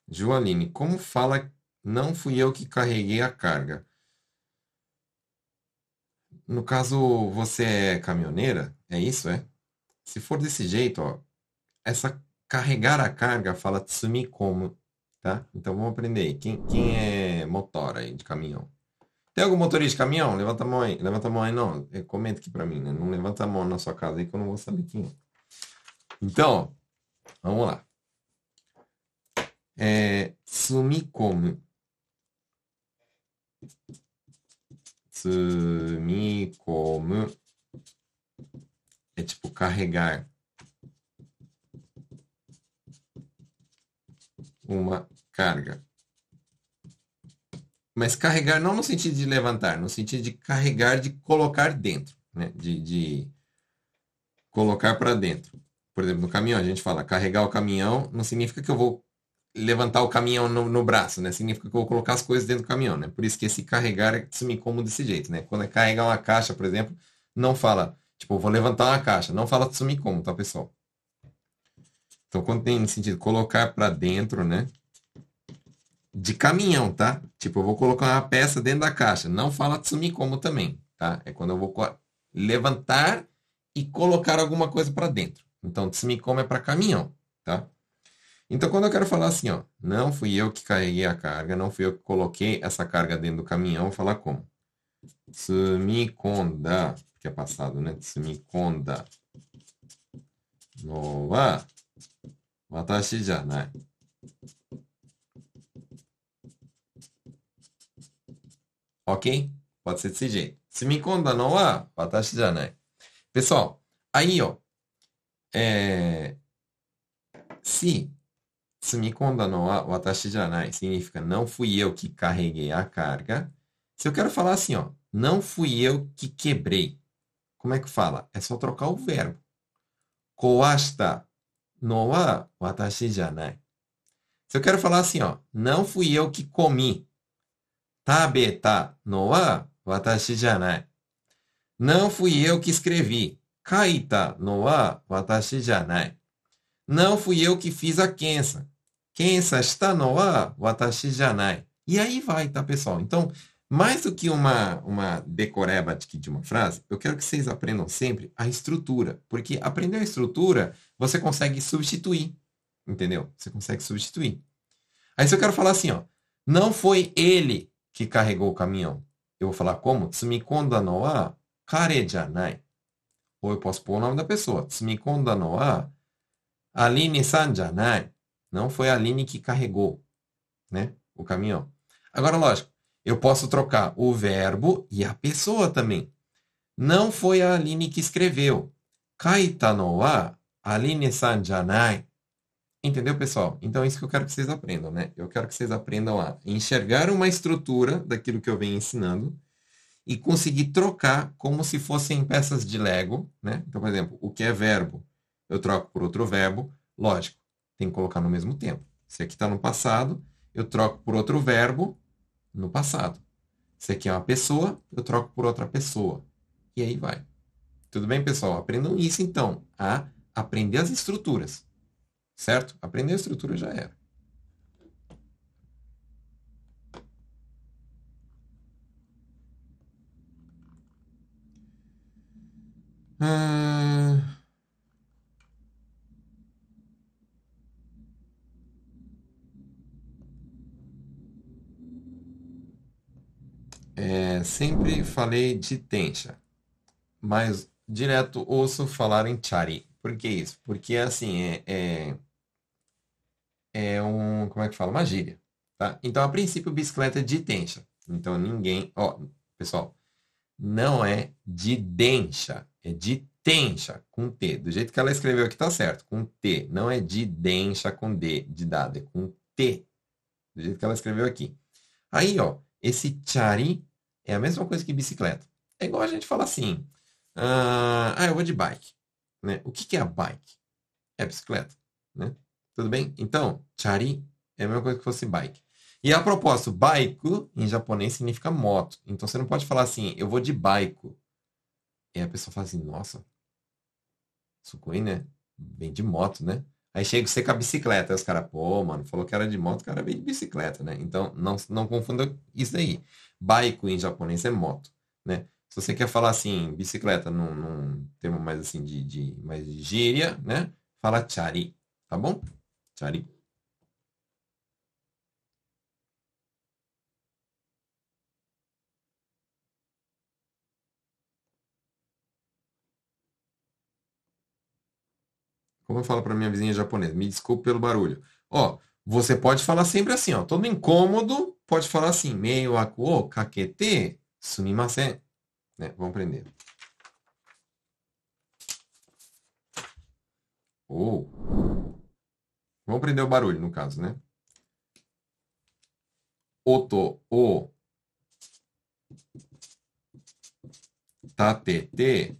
Joaline, como fala não fui eu que carreguei a carga? No caso, você é caminhoneira? É isso, é? Se for desse jeito, ó, essa carregar a carga fala tsumi como, tá? Então vamos aprender aí. Quem, quem é motor aí de caminhão? Tem algum motorista de caminhão? Levanta a mão aí. Levanta a mão aí, não. É, comenta aqui para mim, né? Não levanta a mão na sua casa aí que eu não vou saber quem é. Então, vamos lá. É, sumikomu. Sumikomu. É tipo carregar. Uma carga. Mas carregar não no sentido de levantar, no sentido de carregar, de colocar dentro, né? De, de colocar para dentro. Por exemplo, no caminhão, a gente fala carregar o caminhão, não significa que eu vou levantar o caminhão no, no braço, né? Significa que eu vou colocar as coisas dentro do caminhão, né? Por isso que esse carregar é me como desse jeito, né? Quando é carregar uma caixa, por exemplo, não fala, tipo, vou levantar uma caixa, não fala como, tá, pessoal? Então, quando tem sentido colocar para dentro, né? de caminhão, tá? Tipo, eu vou colocar uma peça dentro da caixa. Não fala Tsumi como também, tá? É quando eu vou levantar e colocar alguma coisa para dentro. Então, Tsumi como é para caminhão, tá? Então, quando eu quero falar assim, ó, não fui eu que carreguei a carga, não fui eu que coloquei essa carga dentro do caminhão, vou falar como? Tsumikonda, que é passado, né? Tsumikonda no wa watashi janai. Ok? Pode ser desse jeito. Se me conta não há, watashi janai. Pessoal, aí, ó. É... Se sumikonda no wa watashi janai significa não fui eu que carreguei a carga. Se eu quero falar assim, ó, não fui eu que quebrei. Como é que fala? É só trocar o verbo. Koashita no wa watashi janai. Se eu quero falar assim, ó, não fui eu que comi. Tabeta no wa watashi janai. Não fui eu que escrevi. Kaita no wa watashi janai. Não fui eu que fiz a kensa. Kensa está no wa watashi janai. E aí vai, tá, pessoal? Então, mais do que uma, uma decoreba de uma frase, eu quero que vocês aprendam sempre a estrutura. Porque aprender a estrutura, você consegue substituir. Entendeu? Você consegue substituir. Aí se eu quero falar assim, ó. Não foi ele que carregou o caminhão. Eu vou falar como? Tsumikonda no wa kare janai. Ou eu posso pôr o nome da pessoa. Tsumikonda no wa Aline-san janai. Não foi a Aline que carregou né, o caminhão. Agora, lógico, eu posso trocar o verbo e a pessoa também. Não foi a Aline que escreveu. Kaita no wa Aline-san janai. Entendeu, pessoal? Então é isso que eu quero que vocês aprendam, né? Eu quero que vocês aprendam a enxergar uma estrutura daquilo que eu venho ensinando e conseguir trocar como se fossem peças de Lego, né? Então, por exemplo, o que é verbo, eu troco por outro verbo, lógico, tem que colocar no mesmo tempo. Se aqui está no passado, eu troco por outro verbo no passado. Se aqui é uma pessoa, eu troco por outra pessoa. E aí vai. Tudo bem, pessoal? Aprendam isso, então, a aprender as estruturas. Certo? Aprender a estrutura já era. Ah... sempre falei de tensha, mas direto ouço falar em chari. Por que isso? Porque assim, é, é, é um, como é que fala? Uma gíria, tá? Então, a princípio, bicicleta é de tensha. Então, ninguém, ó, pessoal, não é de dencha, é de tensha, com T. Do jeito que ela escreveu aqui tá certo, com T. Não é de dencha com D, de dado, é com T. Do jeito que ela escreveu aqui. Aí, ó, esse chari é a mesma coisa que bicicleta. É igual a gente fala assim, ah, ah eu vou de bike. Né? O que, que é a bike? É bicicleta. Né? Tudo bem? Então, chari é a mesma coisa que fosse bike. E a propósito, baiku em japonês significa moto. Então você não pode falar assim, eu vou de baiku. E a pessoa fala assim, nossa, Sukui, né? Vem de moto, né? Aí chega você com a bicicleta. Aí os caras, pô, mano, falou que era de moto, o cara veio de bicicleta, né? Então não, não confunda isso aí. Baiku em japonês é moto, né? Se você quer falar assim, bicicleta num, num termo mais assim de, de mais gíria, né? Fala chari, tá bom? Chari. Como eu falo para minha vizinha japonesa, me desculpe pelo barulho. Ó, você pode falar sempre assim, ó, todo incômodo pode falar assim, meio aku kakete sumimasen. Né? Vamos aprender. Ou, vamos aprender o barulho no caso, né? Oto o tatete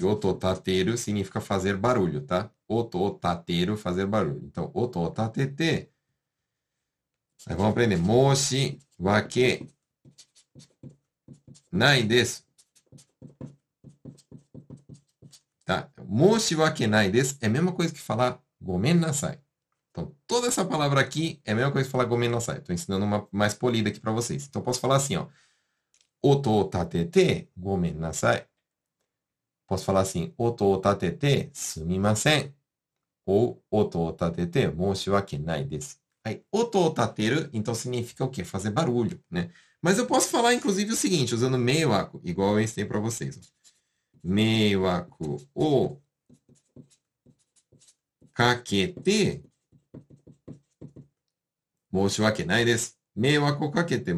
porque ototateiro significa fazer barulho, tá? Ototateiro, fazer barulho. Então, ototatete. Aí vamos aprender. Moshi wake nai desu. Tá? Moshi wake nai desu é a mesma coisa que falar gomen nasai. Então, toda essa palavra aqui é a mesma coisa que falar gomen nasai. Estou ensinando uma mais polida aqui para vocês. Então, eu posso falar assim, ó. Ototatete gomen nasai. Posso falar assim, oto o tatete sumimasen. Ou oto o tatete nai desu. Aí, oto o tateru, então significa o quê? Fazer barulho, né? Mas eu posso falar, inclusive, o seguinte, usando meiwaku, igual eu ensinei para vocês. Meiwaku o kakete moshiwake nai desu. Meiwaku kakete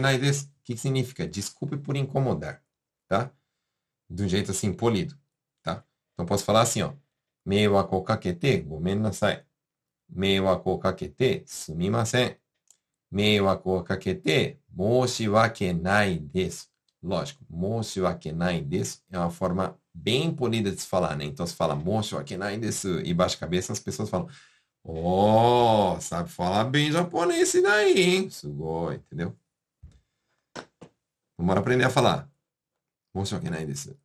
nai desu. O que significa? Desculpe por incomodar, tá? De um jeito assim polido, tá? Então posso falar assim, ó. Meiwaku kakete gomen nasai. Meiwaku kakete sumimasen. Meiwaku kakete moshiwake nai desu. Lógico, moshiwake nai desu é uma forma bem polida de se falar, né? Então se fala moshiwake nai desu e baixa a cabeça, as pessoas falam Oh, sabe falar bem japonês esse daí, hein? Sugoi, entendeu? Vamos aprender a falar. 申し訳ないです。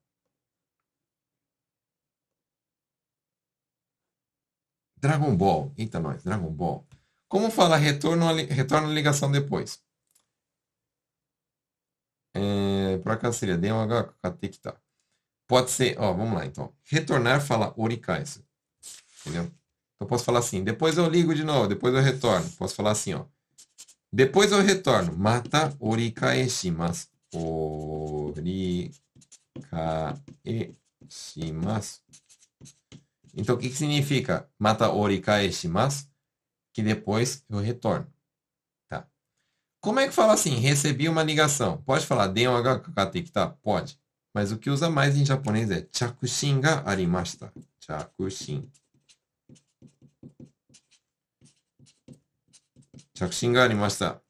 Dragon Ball. Eita, nós. Dragon Ball. Como fala retorno, retorno à ligação depois? É, por acaso seria DMH Katekita. Pode ser, ó, vamos lá então. Retornar fala orikaisu. Entendeu? Então posso falar assim, depois eu ligo de novo, depois eu retorno. Posso falar assim, ó. Depois eu retorno. Mata orikaeshimasu. Orikaeshimasu. Então, o que, significa mata orikaeshimasu? Que depois eu retorno. Tá? Como é que fala assim? Recebi uma ligação. Pode falar den wa tá? Pode. Mas o que usa mais em japonês é chakushin ga arimashita. Chakushin. Chakushin ga arimashita.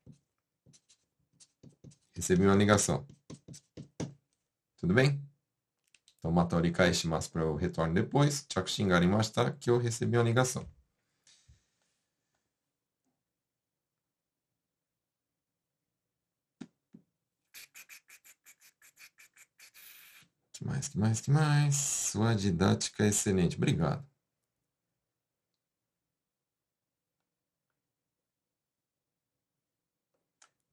Recebi uma ligação. Tudo bem? Então, Matori Kaeshimasu para o retorno depois. Chakushin ga arimashita, que eu recebi uma ligação. Que mais, que mais, que mais? Sua didática é excelente. Obrigado.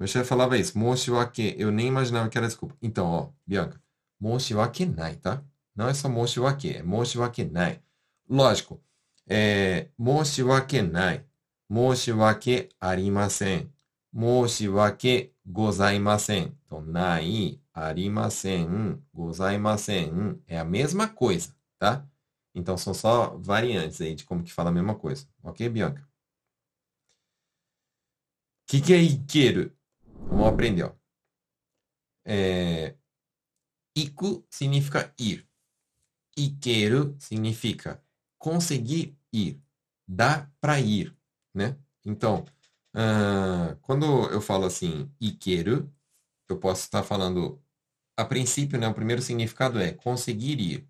Meu chefe falava isso. Moshiwake. Eu nem imaginava que era desculpa. Então, ó, Bianca. Moshiwake nai, tá? Não é só moshiwake, é moshiwake nai. Lógico. É, moshiwake nai. Moshiwake arimasen. Moshiwake gozaimasen. Então, nai, arimasen, gozaimasen. É a mesma coisa, tá? Então, são só variantes aí de como que fala a mesma coisa. Ok, Bianca? O que, que é ikeru? Vamos aprender, ó. É... Iku significa ir. Ikeru significa conseguir ir. Dá para ir, né? Então, uh, quando eu falo assim, ikeru, eu posso estar falando, a princípio, né, o primeiro significado é conseguir ir.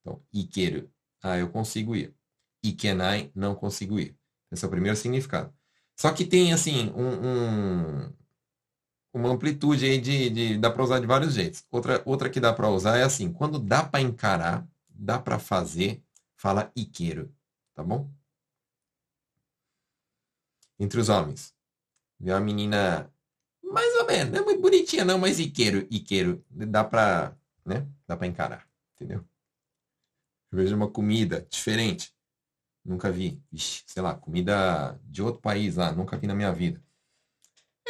Então, ikeru, ah, eu consigo ir. Ikenai, não consigo ir. Esse é o primeiro significado. Só que tem, assim, um, um, uma amplitude aí de, de dá para usar de vários jeitos. Outra, outra que dá para usar é assim, quando dá para encarar, dá para fazer, fala ikeru, tá bom? entre os homens. Vê uma menina mais ou menos, não é muito bonitinha não, mas Iqueiro, Iqueiro, dá pra, né? Dá pra encarar, entendeu? Eu vejo uma comida diferente, nunca vi, Ixi, sei lá, comida de outro país lá, nunca vi na minha vida.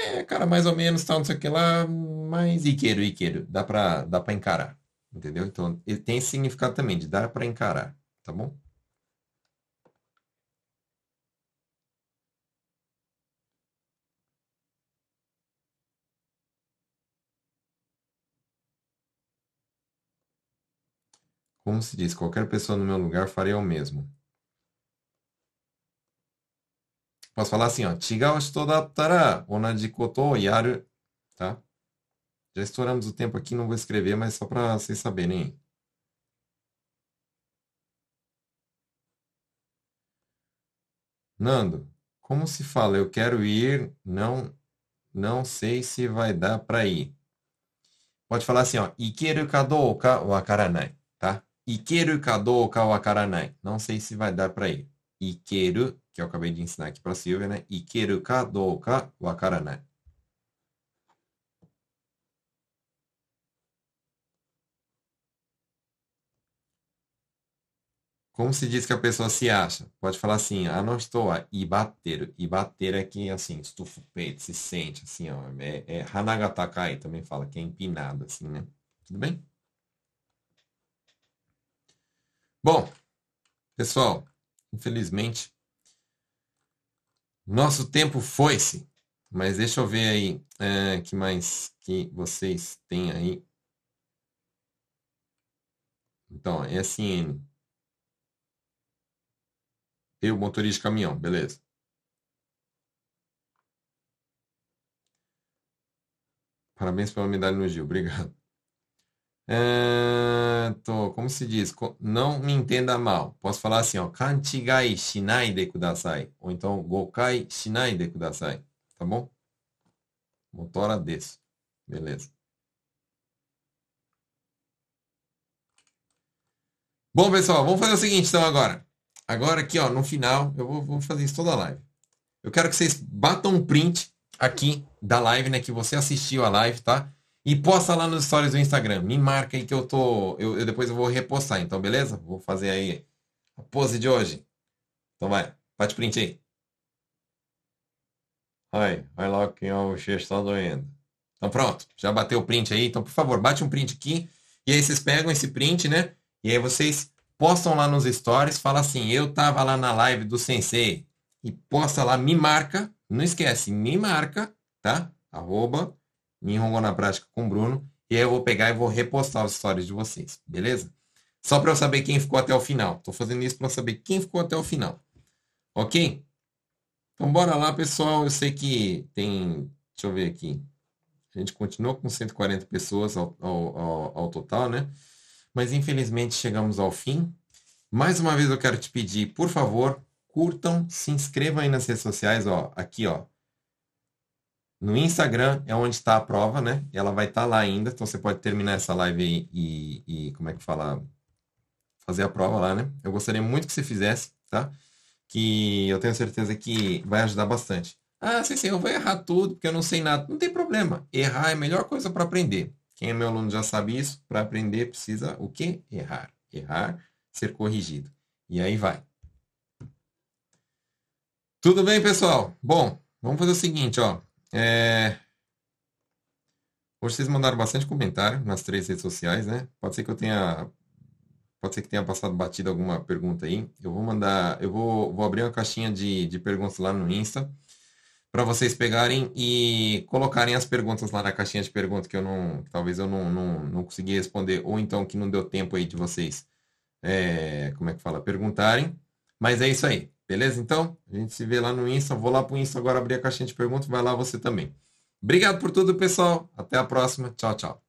É, cara, mais ou menos, tal, não sei o que lá, mas Iqueiro, Iqueiro, dá pra, dá pra encarar, entendeu? Então, tem esse significado também, de dar pra encarar, tá bom? Como se diz, qualquer pessoa no meu lugar faria o mesmo. Posso falar assim, ó. Shito dattara onaji koto yaru. Tá? Já estouramos o tempo aqui, não vou escrever, mas só para vocês saberem. Nando, como se fala? Eu quero ir, não, não sei se vai dar para ir. Pode falar assim, ó. Ikeru ka ka wakaranai, tá? Ikeru kado ka wakaranai. Não sei se vai dar para ir. Ikeru, que eu acabei de ensinar aqui para a Silvia, né? Ikeru kado ka wakaranai. Como se diz que a pessoa se acha? Pode falar assim, ah, não estou a ibateru. Ibateru é que, assim, estufa o peito, se sente, assim, ó. É, é hanagatakai, também fala, que é empinado, assim, né? Tudo bem? Bom, pessoal, infelizmente, nosso tempo foi-se. Mas deixa eu ver aí é, que mais que vocês têm aí. Então, SN. Eu, motorista de caminhão, beleza. Parabéns pela medalha no Gil, obrigado. É, tô, como se diz? Não me entenda mal. Posso falar assim, ó. Kanchigai shinai de kudasai. Ou então, gokai shinai de kudasai. Tá bom? Motora desse. Beleza. Bom, pessoal, vamos fazer o seguinte então agora. Agora aqui, ó, no final, eu vou, vou fazer isso toda a live. Eu quero que vocês batam um print aqui da live, né? Que você assistiu a live, tá? E posta lá nos stories do Instagram. Me marca aí que eu tô. Eu, eu, depois eu vou repostar, então, beleza? Vou fazer aí a pose de hoje. Então vai, bate print aí. Ai, vai logo que o bochecha está doendo. Então pronto, já bateu o print aí. Então, por favor, bate um print aqui. E aí vocês pegam esse print, né? E aí vocês postam lá nos stories, fala assim, eu tava lá na live do Sensei. E posta lá, me marca. Não esquece, me marca, tá? Arroba Nihongo na prática com o Bruno. E aí eu vou pegar e vou repostar as histórias de vocês, beleza? Só para eu saber quem ficou até o final. Estou fazendo isso para saber quem ficou até o final. Ok? Então bora lá, pessoal. Eu sei que tem. Deixa eu ver aqui. A gente continua com 140 pessoas ao, ao, ao, ao total, né? Mas infelizmente chegamos ao fim. Mais uma vez eu quero te pedir, por favor, curtam, se inscrevam aí nas redes sociais, ó, aqui, ó, no Instagram é onde está a prova, né? Ela vai estar tá lá ainda, então você pode terminar essa live e, e, como é que fala? Fazer a prova lá, né? Eu gostaria muito que você fizesse, tá? Que eu tenho certeza que vai ajudar bastante. Ah, sim, sim, eu vou errar tudo porque eu não sei nada. Não tem problema. Errar é a melhor coisa para aprender. Quem é meu aluno já sabe isso. Para aprender precisa o quê? Errar. Errar, ser corrigido. E aí vai. Tudo bem, pessoal? Bom, vamos fazer o seguinte, ó. É... Hoje vocês mandaram bastante comentário nas três redes sociais, né? Pode ser que eu tenha. Pode ser que tenha passado batido alguma pergunta aí. Eu vou mandar. Eu vou, vou abrir uma caixinha de, de perguntas lá no Insta para vocês pegarem e colocarem as perguntas lá na caixinha de perguntas que eu não. Talvez eu não, não, não consegui responder, ou então que não deu tempo aí de vocês. É, como é que fala? Perguntarem. Mas é isso aí. Beleza? Então, a gente se vê lá no Insta. Vou lá pro Insta agora abrir a caixinha de perguntas. Vai lá você também. Obrigado por tudo, pessoal. Até a próxima. Tchau, tchau.